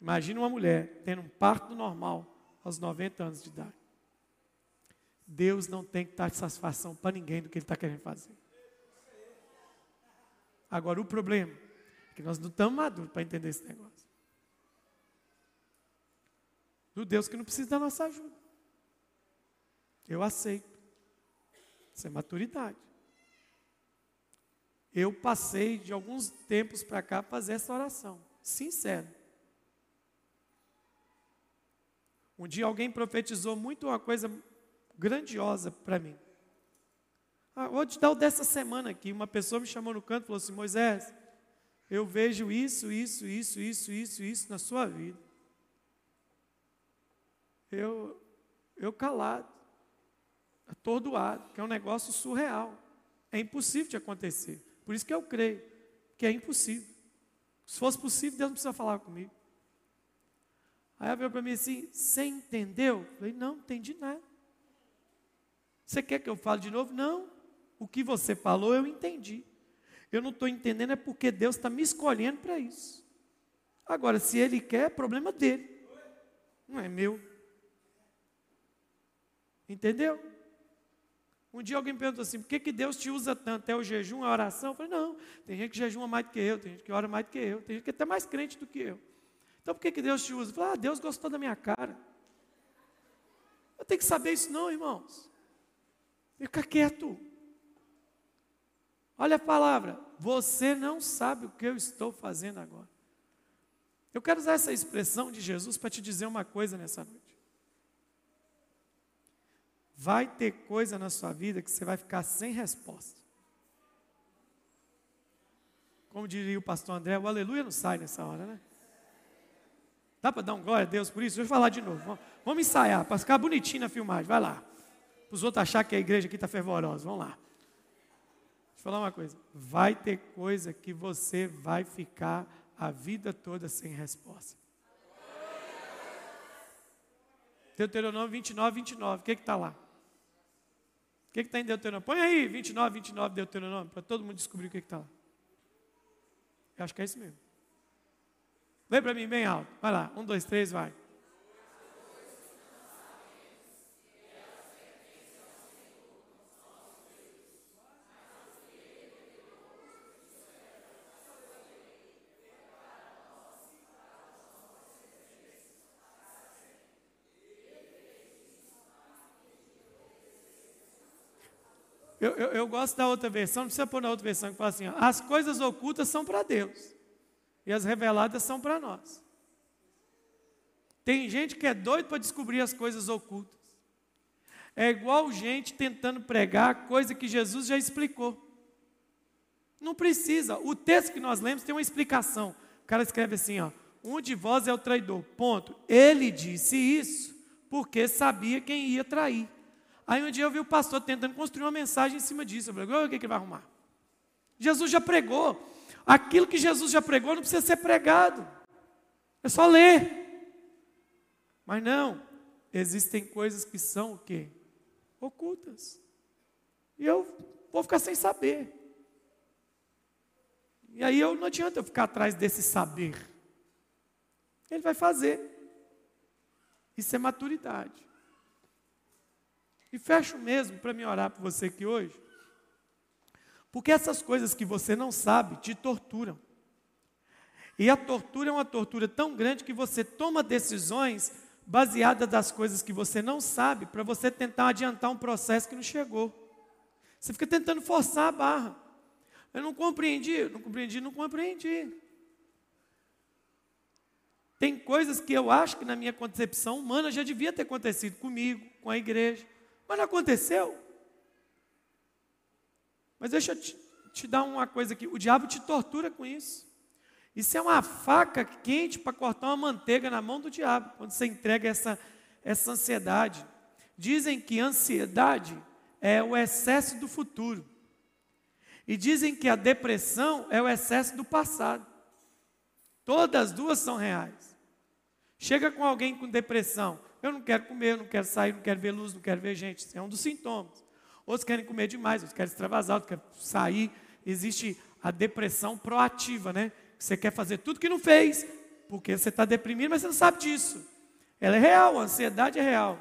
Imagina uma mulher tendo um parto normal aos 90 anos de idade. Deus não tem que dar satisfação para ninguém do que Ele está querendo fazer. Agora, o problema é que nós não estamos maduros para entender esse negócio. Do Deus que não precisa da nossa ajuda. Eu aceito. Isso é maturidade eu passei de alguns tempos para cá fazer essa oração, sincero. Um dia alguém profetizou muito uma coisa grandiosa para mim. Ah, vou te dar o dessa semana aqui. Uma pessoa me chamou no canto e falou assim: Moisés, eu vejo isso, isso, isso, isso, isso, isso na sua vida. Eu, eu calado, atordoado, que é um negócio surreal. É impossível de acontecer. Por isso que eu creio que é impossível. Se fosse possível, Deus não precisa falar comigo. Aí ela veio para mim assim: Você entendeu? Eu falei: Não, não entendi nada. Você quer que eu fale de novo? Não. O que você falou, eu entendi. Eu não estou entendendo, é porque Deus está me escolhendo para isso. Agora, se Ele quer, é problema dele, não é meu. Entendeu? Um dia alguém perguntou assim: por que, que Deus te usa tanto? É o jejum, a oração? Eu falei: não, tem gente que jejuma mais do que eu, tem gente que ora mais do que eu, tem gente que é até mais crente do que eu. Então por que, que Deus te usa? Eu falei: ah, Deus gostou da minha cara. Eu tenho que saber isso, não, irmãos. Fica quieto. Olha a palavra. Você não sabe o que eu estou fazendo agora. Eu quero usar essa expressão de Jesus para te dizer uma coisa nessa noite. Vai ter coisa na sua vida que você vai ficar sem resposta. Como diria o pastor André, o aleluia não sai nessa hora, né? Dá para dar um glória a Deus por isso? Deixa eu falar de novo. Vamos, ensaiar, para ficar bonitinho na filmagem. Vai lá. Para os outros achar que a igreja aqui está fervorosa. Vamos lá. eu falar uma coisa: vai ter coisa que você vai ficar a vida toda sem resposta. Deuteronômio 29, 29. O que está lá? O que está em Deuteronômio? Põe aí 29, 29 Deuteronômio, para todo mundo descobrir o que está lá. Eu acho que é isso mesmo. Lê para mim bem alto. Vai lá. Um, dois, três, vai. Eu, eu, eu, gosto da outra versão, não precisa pôr na outra versão que fala assim: ó, as coisas ocultas são para Deus e as reveladas são para nós. Tem gente que é doido para descobrir as coisas ocultas. É igual gente tentando pregar coisa que Jesus já explicou. Não precisa. O texto que nós lemos tem uma explicação. O cara escreve assim, ó: um de vós é o traidor. Ponto. Ele disse isso porque sabia quem ia trair. Aí um dia eu vi o pastor tentando construir uma mensagem em cima disso. Eu falei, o que, que ele vai arrumar? Jesus já pregou. Aquilo que Jesus já pregou não precisa ser pregado. É só ler. Mas não, existem coisas que são o quê? Ocultas. E eu vou ficar sem saber. E aí eu não adianta eu ficar atrás desse saber. Ele vai fazer. Isso é maturidade. E fecho mesmo para me orar por você aqui hoje. Porque essas coisas que você não sabe te torturam. E a tortura é uma tortura tão grande que você toma decisões baseadas das coisas que você não sabe para você tentar adiantar um processo que não chegou. Você fica tentando forçar a barra. Eu não compreendi, não compreendi, não compreendi. Tem coisas que eu acho que na minha concepção humana já devia ter acontecido comigo, com a igreja. Mas não aconteceu. Mas deixa eu te, te dar uma coisa aqui: o diabo te tortura com isso. Isso é uma faca quente para cortar uma manteiga na mão do diabo, quando você entrega essa, essa ansiedade. Dizem que ansiedade é o excesso do futuro. E dizem que a depressão é o excesso do passado. Todas as duas são reais. Chega com alguém com depressão, eu não quero comer, eu não quero sair, não quero ver luz, não quero ver gente. Isso é um dos sintomas. Outros querem comer demais, outros querem extravasar, outros querem sair. Existe a depressão proativa, né? Você quer fazer tudo que não fez, porque você está deprimido, mas você não sabe disso. Ela é real, a ansiedade é real.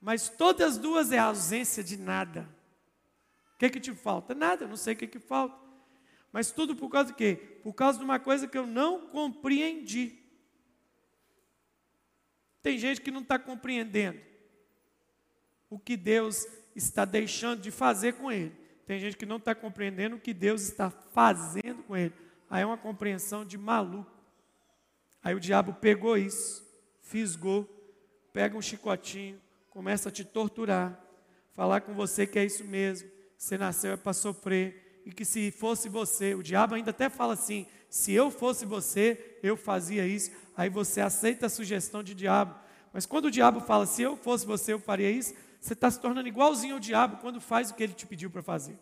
Mas todas as duas é a ausência de nada. O que, é que te falta? Nada, não sei o que, é que falta. Mas tudo por causa do quê? Por causa de uma coisa que eu não compreendi. Tem gente que não está compreendendo o que Deus está deixando de fazer com ele. Tem gente que não está compreendendo o que Deus está fazendo com ele. Aí é uma compreensão de maluco. Aí o diabo pegou isso, fisgou, pega um chicotinho, começa a te torturar, falar com você que é isso mesmo, você nasceu é para sofrer, e que se fosse você, o diabo ainda até fala assim: se eu fosse você, eu fazia isso. Aí você aceita a sugestão de diabo. Mas quando o diabo fala, se eu fosse você, eu faria isso, você está se tornando igualzinho ao diabo quando faz o que ele te pediu para fazer.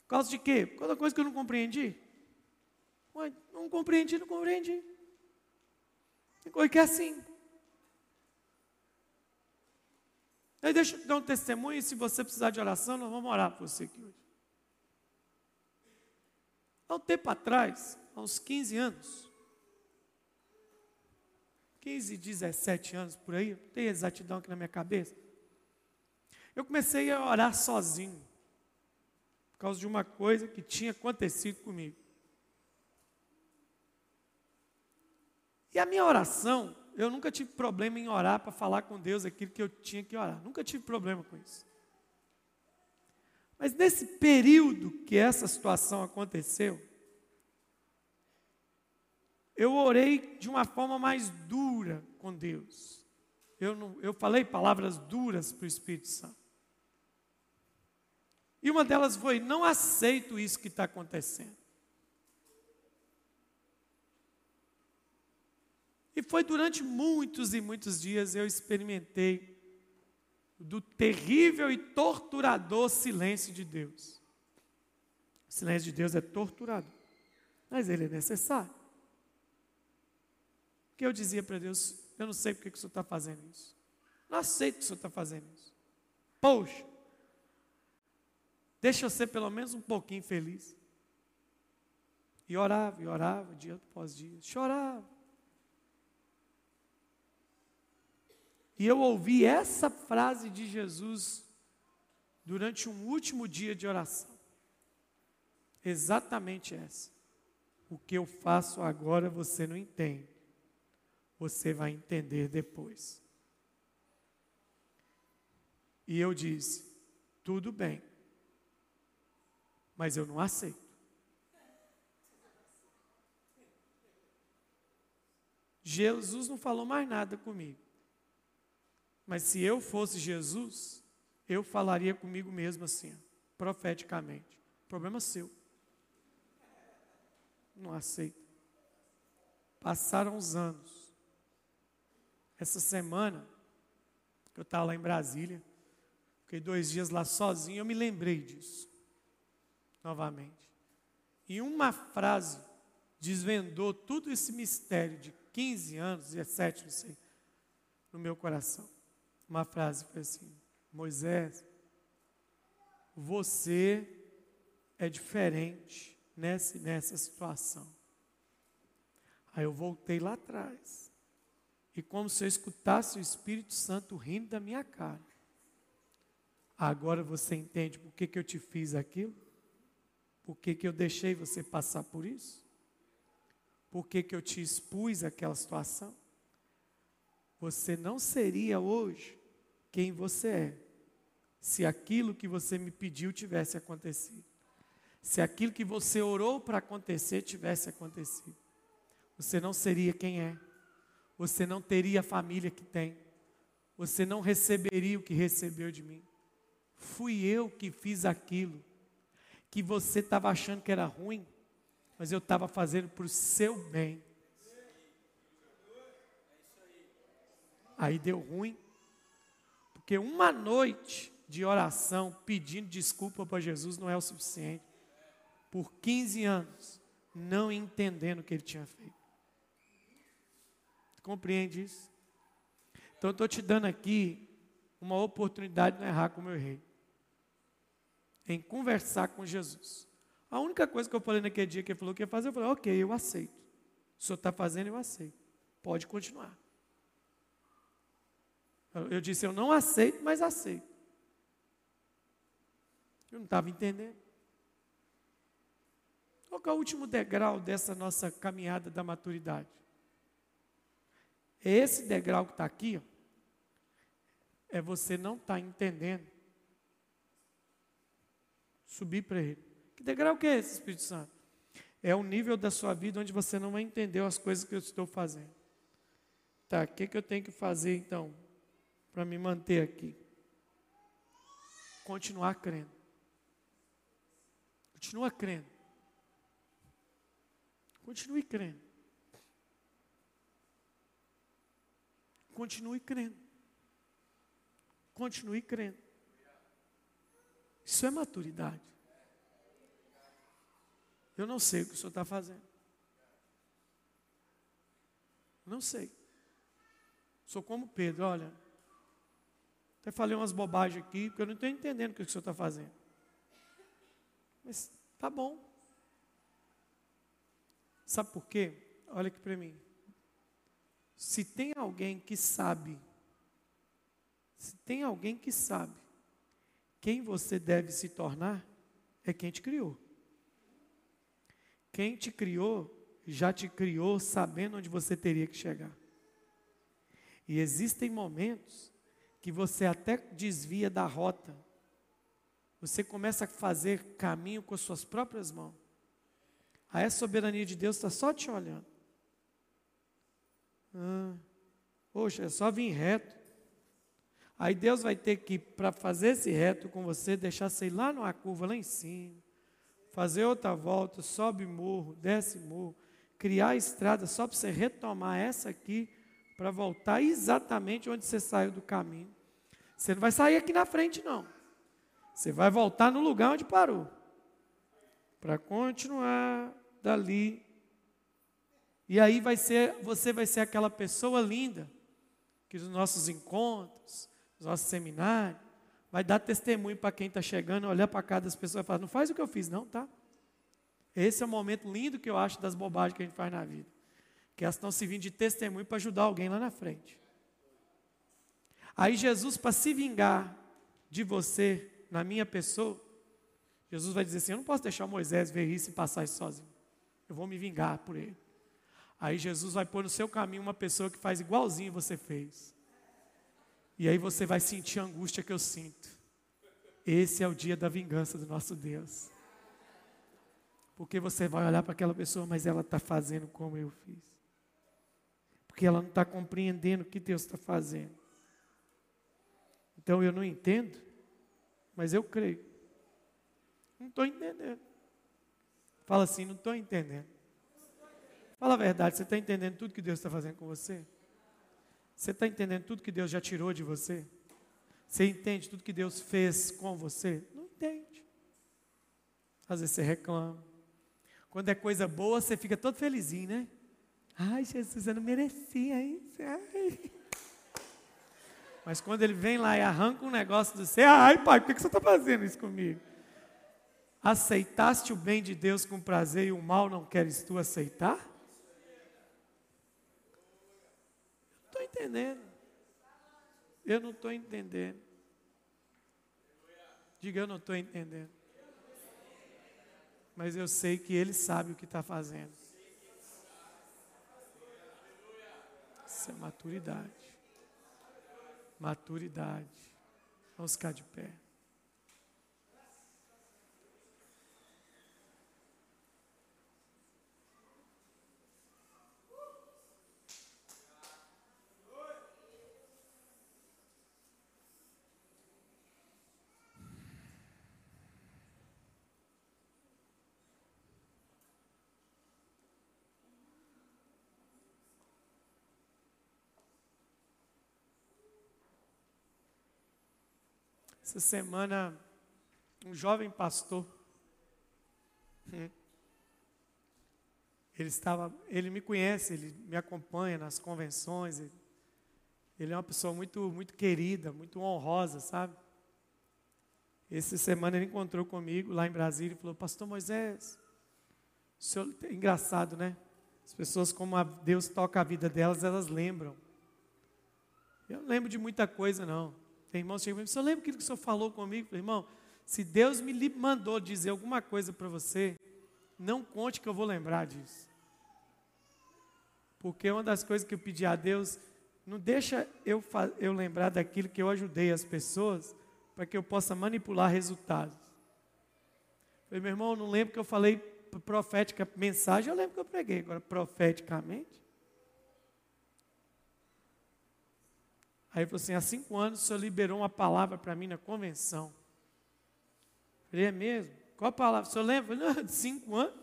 Por causa de quê? Por causa da coisa que eu não compreendi. Ué, não compreendi, não compreendi. Tem coisa que é assim. Aí deixa eu dar um testemunho, e se você precisar de oração, nós vamos orar por você aqui hoje. Há um tempo atrás, há uns 15 anos, 15, 17 anos por aí, não tem exatidão aqui na minha cabeça. Eu comecei a orar sozinho, por causa de uma coisa que tinha acontecido comigo. E a minha oração, eu nunca tive problema em orar para falar com Deus aquilo que eu tinha que orar, nunca tive problema com isso. Mas nesse período que essa situação aconteceu, eu orei de uma forma mais dura com Deus. Eu, não, eu falei palavras duras para o Espírito Santo. E uma delas foi: não aceito isso que está acontecendo. E foi durante muitos e muitos dias eu experimentei do terrível e torturador silêncio de Deus. O silêncio de Deus é torturador, mas ele é necessário. Porque eu dizia para Deus: eu não sei porque que o senhor está fazendo isso. Não aceito que o senhor está fazendo isso. Poxa, deixa eu ser pelo menos um pouquinho feliz. E orava, e orava, dia após dia, chorava. E eu ouvi essa frase de Jesus durante um último dia de oração. Exatamente essa. O que eu faço agora você não entende. Você vai entender depois. E eu disse: tudo bem, mas eu não aceito. Jesus não falou mais nada comigo. Mas se eu fosse Jesus, eu falaria comigo mesmo assim, profeticamente. Problema seu. Não aceito. Passaram os anos. Essa semana, que eu estava lá em Brasília, fiquei dois dias lá sozinho, eu me lembrei disso. Novamente. E uma frase desvendou todo esse mistério de 15 anos, 17, não sei, no meu coração. Uma frase foi assim: Moisés, você é diferente nessa, nessa situação. Aí eu voltei lá atrás. E como se eu escutasse o Espírito Santo rindo da minha cara. Agora você entende por que, que eu te fiz aquilo? Por que, que eu deixei você passar por isso? Por que, que eu te expus àquela situação? Você não seria hoje quem você é se aquilo que você me pediu tivesse acontecido. Se aquilo que você orou para acontecer tivesse acontecido. Você não seria quem é. Você não teria a família que tem. Você não receberia o que recebeu de mim. Fui eu que fiz aquilo que você estava achando que era ruim, mas eu estava fazendo para o seu bem. Aí deu ruim, porque uma noite de oração pedindo desculpa para Jesus não é o suficiente. Por 15 anos, não entendendo o que ele tinha feito. Compreende isso? Então, eu estou te dando aqui uma oportunidade de não errar com o meu rei. Em conversar com Jesus. A única coisa que eu falei naquele dia que ele falou que ia fazer, eu falei, ok, eu aceito. O senhor está fazendo, eu aceito. Pode continuar. Eu disse, eu não aceito, mas aceito. Eu não estava entendendo. Qual é o último degrau dessa nossa caminhada da maturidade? Esse degrau que está aqui, ó, é você não estar tá entendendo. Subir para ele. Que degrau que é esse, Espírito Santo? É o nível da sua vida onde você não entendeu as coisas que eu estou fazendo. Tá, o que, que eu tenho que fazer então? para me manter aqui. Continuar crendo. Continua crendo. Continue crendo. Continue crendo. Continue crendo. Isso é maturidade. Eu não sei o que o senhor está fazendo. Não sei. Sou como Pedro, olha, até falei umas bobagens aqui, porque eu não estou entendendo o que o senhor está fazendo. Mas tá bom. Sabe por quê? Olha aqui para mim. Se tem alguém que sabe, se tem alguém que sabe quem você deve se tornar, é quem te criou. Quem te criou, já te criou sabendo onde você teria que chegar. E existem momentos que você até desvia da rota. Você começa a fazer caminho com as suas próprias mãos. Aí a soberania de Deus está só te olhando. Ah, poxa, é só vir reto. Aí Deus vai ter que, para fazer esse reto com você, deixar você ir lá numa curva, lá em cima, fazer outra volta, sobe morro, desce morro, criar estrada só para você retomar essa aqui para voltar exatamente onde você saiu do caminho. Você não vai sair aqui na frente, não. Você vai voltar no lugar onde parou. para continuar dali. E aí vai ser, você vai ser aquela pessoa linda que nos nossos encontros, nos nossos seminários, vai dar testemunho para quem está chegando, olhar para cada das pessoas e falar, não faz o que eu fiz, não, tá? Esse é o momento lindo que eu acho das bobagens que a gente faz na vida. Que elas estão servindo de testemunho para ajudar alguém lá na frente. Aí Jesus, para se vingar de você, na minha pessoa, Jesus vai dizer assim: Eu não posso deixar Moisés ver isso e passar isso sozinho. Eu vou me vingar por ele. Aí Jesus vai pôr no seu caminho uma pessoa que faz igualzinho você fez. E aí você vai sentir a angústia que eu sinto. Esse é o dia da vingança do nosso Deus. Porque você vai olhar para aquela pessoa, mas ela está fazendo como eu fiz. Porque ela não está compreendendo o que Deus está fazendo. Então eu não entendo, mas eu creio. Não estou entendendo. Fala assim, não estou entendendo. Fala a verdade, você está entendendo tudo que Deus está fazendo com você? Você está entendendo tudo que Deus já tirou de você? Você entende tudo que Deus fez com você? Não entende. Às vezes você reclama. Quando é coisa boa, você fica todo felizinho, né? Ai, Jesus, eu não merecia isso. Ai. Mas quando ele vem lá e arranca um negócio do céu, ai, pai, por que você está fazendo isso comigo? Aceitaste o bem de Deus com prazer e o mal não queres tu aceitar? Entendendo. Eu não estou entendendo. Diga, eu não estou entendendo. Mas eu sei que Ele sabe o que está fazendo. Isso é maturidade. Maturidade. Vamos ficar de pé. Essa semana, um jovem pastor, hum, ele estava, ele me conhece, ele me acompanha nas convenções, ele, é uma pessoa muito, muito querida, muito honrosa, sabe? Essa semana ele encontrou comigo lá em Brasília e falou: Pastor Moisés, o senhor, é engraçado, né? As pessoas, como Deus toca a vida delas, elas lembram. Eu não lembro de muita coisa, não. Tem irmãos que chegam e falam, lembra aquilo que o senhor falou comigo? Falei, irmão, se Deus me mandou dizer alguma coisa para você, não conte que eu vou lembrar disso. Porque uma das coisas que eu pedi a Deus, não deixa eu, eu lembrar daquilo que eu ajudei as pessoas, para que eu possa manipular resultados. Falei, meu irmão, não lembro que eu falei profética mensagem, eu lembro que eu preguei, agora profeticamente. Aí ele falou assim: há cinco anos o senhor liberou uma palavra para mim na convenção. Eu falei, é mesmo? Qual palavra? O senhor lembra? Falei, não, cinco anos.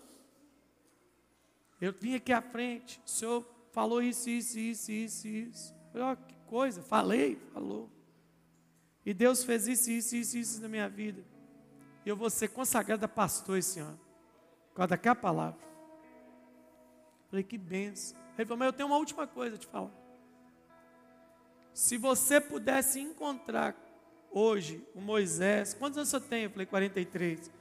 Eu vim aqui à frente, o senhor falou isso, isso, isso, isso, isso. Eu falei, oh, que coisa, falei, falou. E Deus fez isso, isso, isso, isso na minha vida. E eu vou ser consagrado a pastor esse ano. Por causa daquela palavra. Eu falei, que benção. Ele falou, mas eu tenho uma última coisa a te falar. Se você pudesse encontrar hoje o Moisés, quantos anos você tem? Eu falei 43.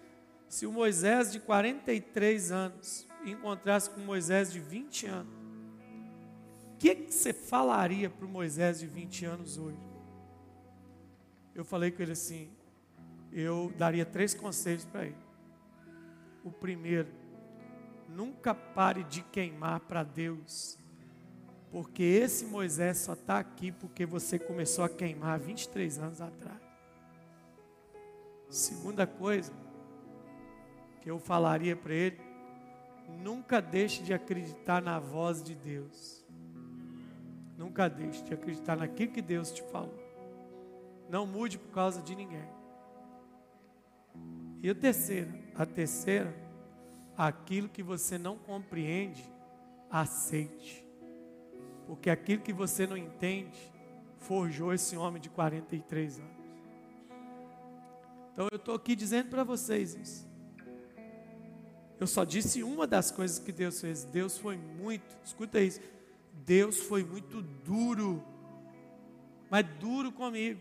Se o Moisés de 43 anos encontrasse com o Moisés de 20 anos, o que, que você falaria para o Moisés de 20 anos hoje? Eu falei com ele assim: eu daria três conselhos para ele. O primeiro, nunca pare de queimar para Deus porque esse Moisés só está aqui porque você começou a queimar 23 anos atrás. Segunda coisa que eu falaria para ele: nunca deixe de acreditar na voz de Deus. Nunca deixe de acreditar naquilo que Deus te falou. Não mude por causa de ninguém. E a terceira, a terceira, aquilo que você não compreende, aceite. Porque aquilo que você não entende forjou esse homem de 43 anos. Então eu estou aqui dizendo para vocês isso. Eu só disse uma das coisas que Deus fez. Deus foi muito, escuta isso. Deus foi muito duro, mas duro comigo.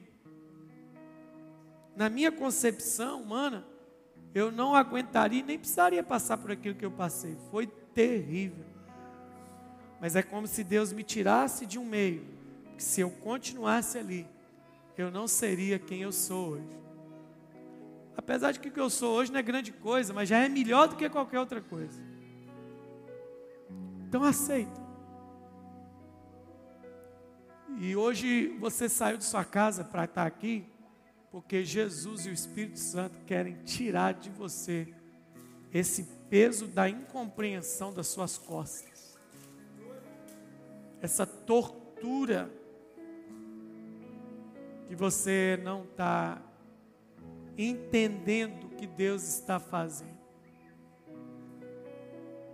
Na minha concepção humana, eu não aguentaria, nem precisaria passar por aquilo que eu passei. Foi terrível. Mas é como se Deus me tirasse de um meio, que se eu continuasse ali, eu não seria quem eu sou hoje. Apesar de que o que eu sou hoje não é grande coisa, mas já é melhor do que qualquer outra coisa. Então aceita. E hoje você saiu de sua casa para estar aqui, porque Jesus e o Espírito Santo querem tirar de você esse peso da incompreensão das suas costas, essa tortura que você não está entendendo o que Deus está fazendo.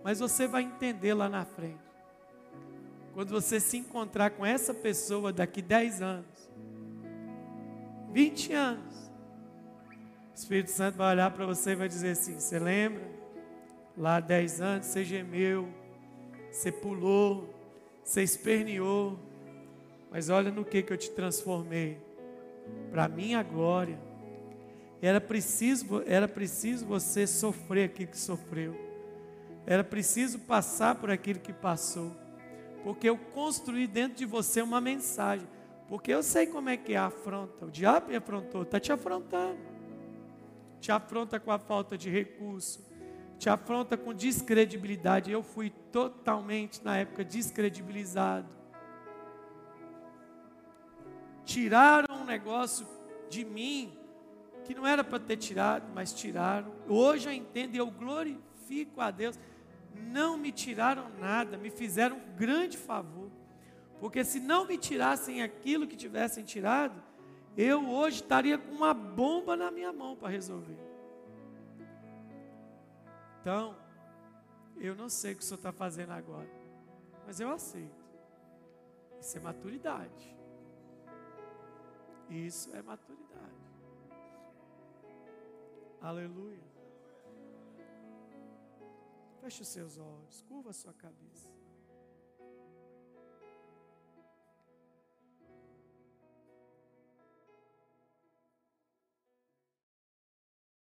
Mas você vai entender lá na frente. Quando você se encontrar com essa pessoa daqui 10 anos, 20 anos, o Espírito Santo vai olhar para você e vai dizer assim: Você lembra? Lá há 10 anos você gemeu, você pulou, você esperneou, mas olha no que, que eu te transformei para a minha glória era preciso, era preciso você sofrer aquilo que sofreu. Era preciso passar por aquilo que passou. Porque eu construí dentro de você uma mensagem. Porque eu sei como é que é a afronta. O diabo me afrontou, está te afrontando. Te afronta com a falta de recurso. Te afronta com descredibilidade. Eu fui totalmente, na época, descredibilizado. Tiraram um negócio de mim que não era para ter tirado, mas tiraram. Hoje eu entendo e eu glorifico a Deus. Não me tiraram nada, me fizeram um grande favor. Porque se não me tirassem aquilo que tivessem tirado, eu hoje estaria com uma bomba na minha mão para resolver. Então, eu não sei o que o senhor está fazendo agora, mas eu aceito. Isso é maturidade. Isso é maturidade. Aleluia. Feche os seus olhos, curva a sua cabeça.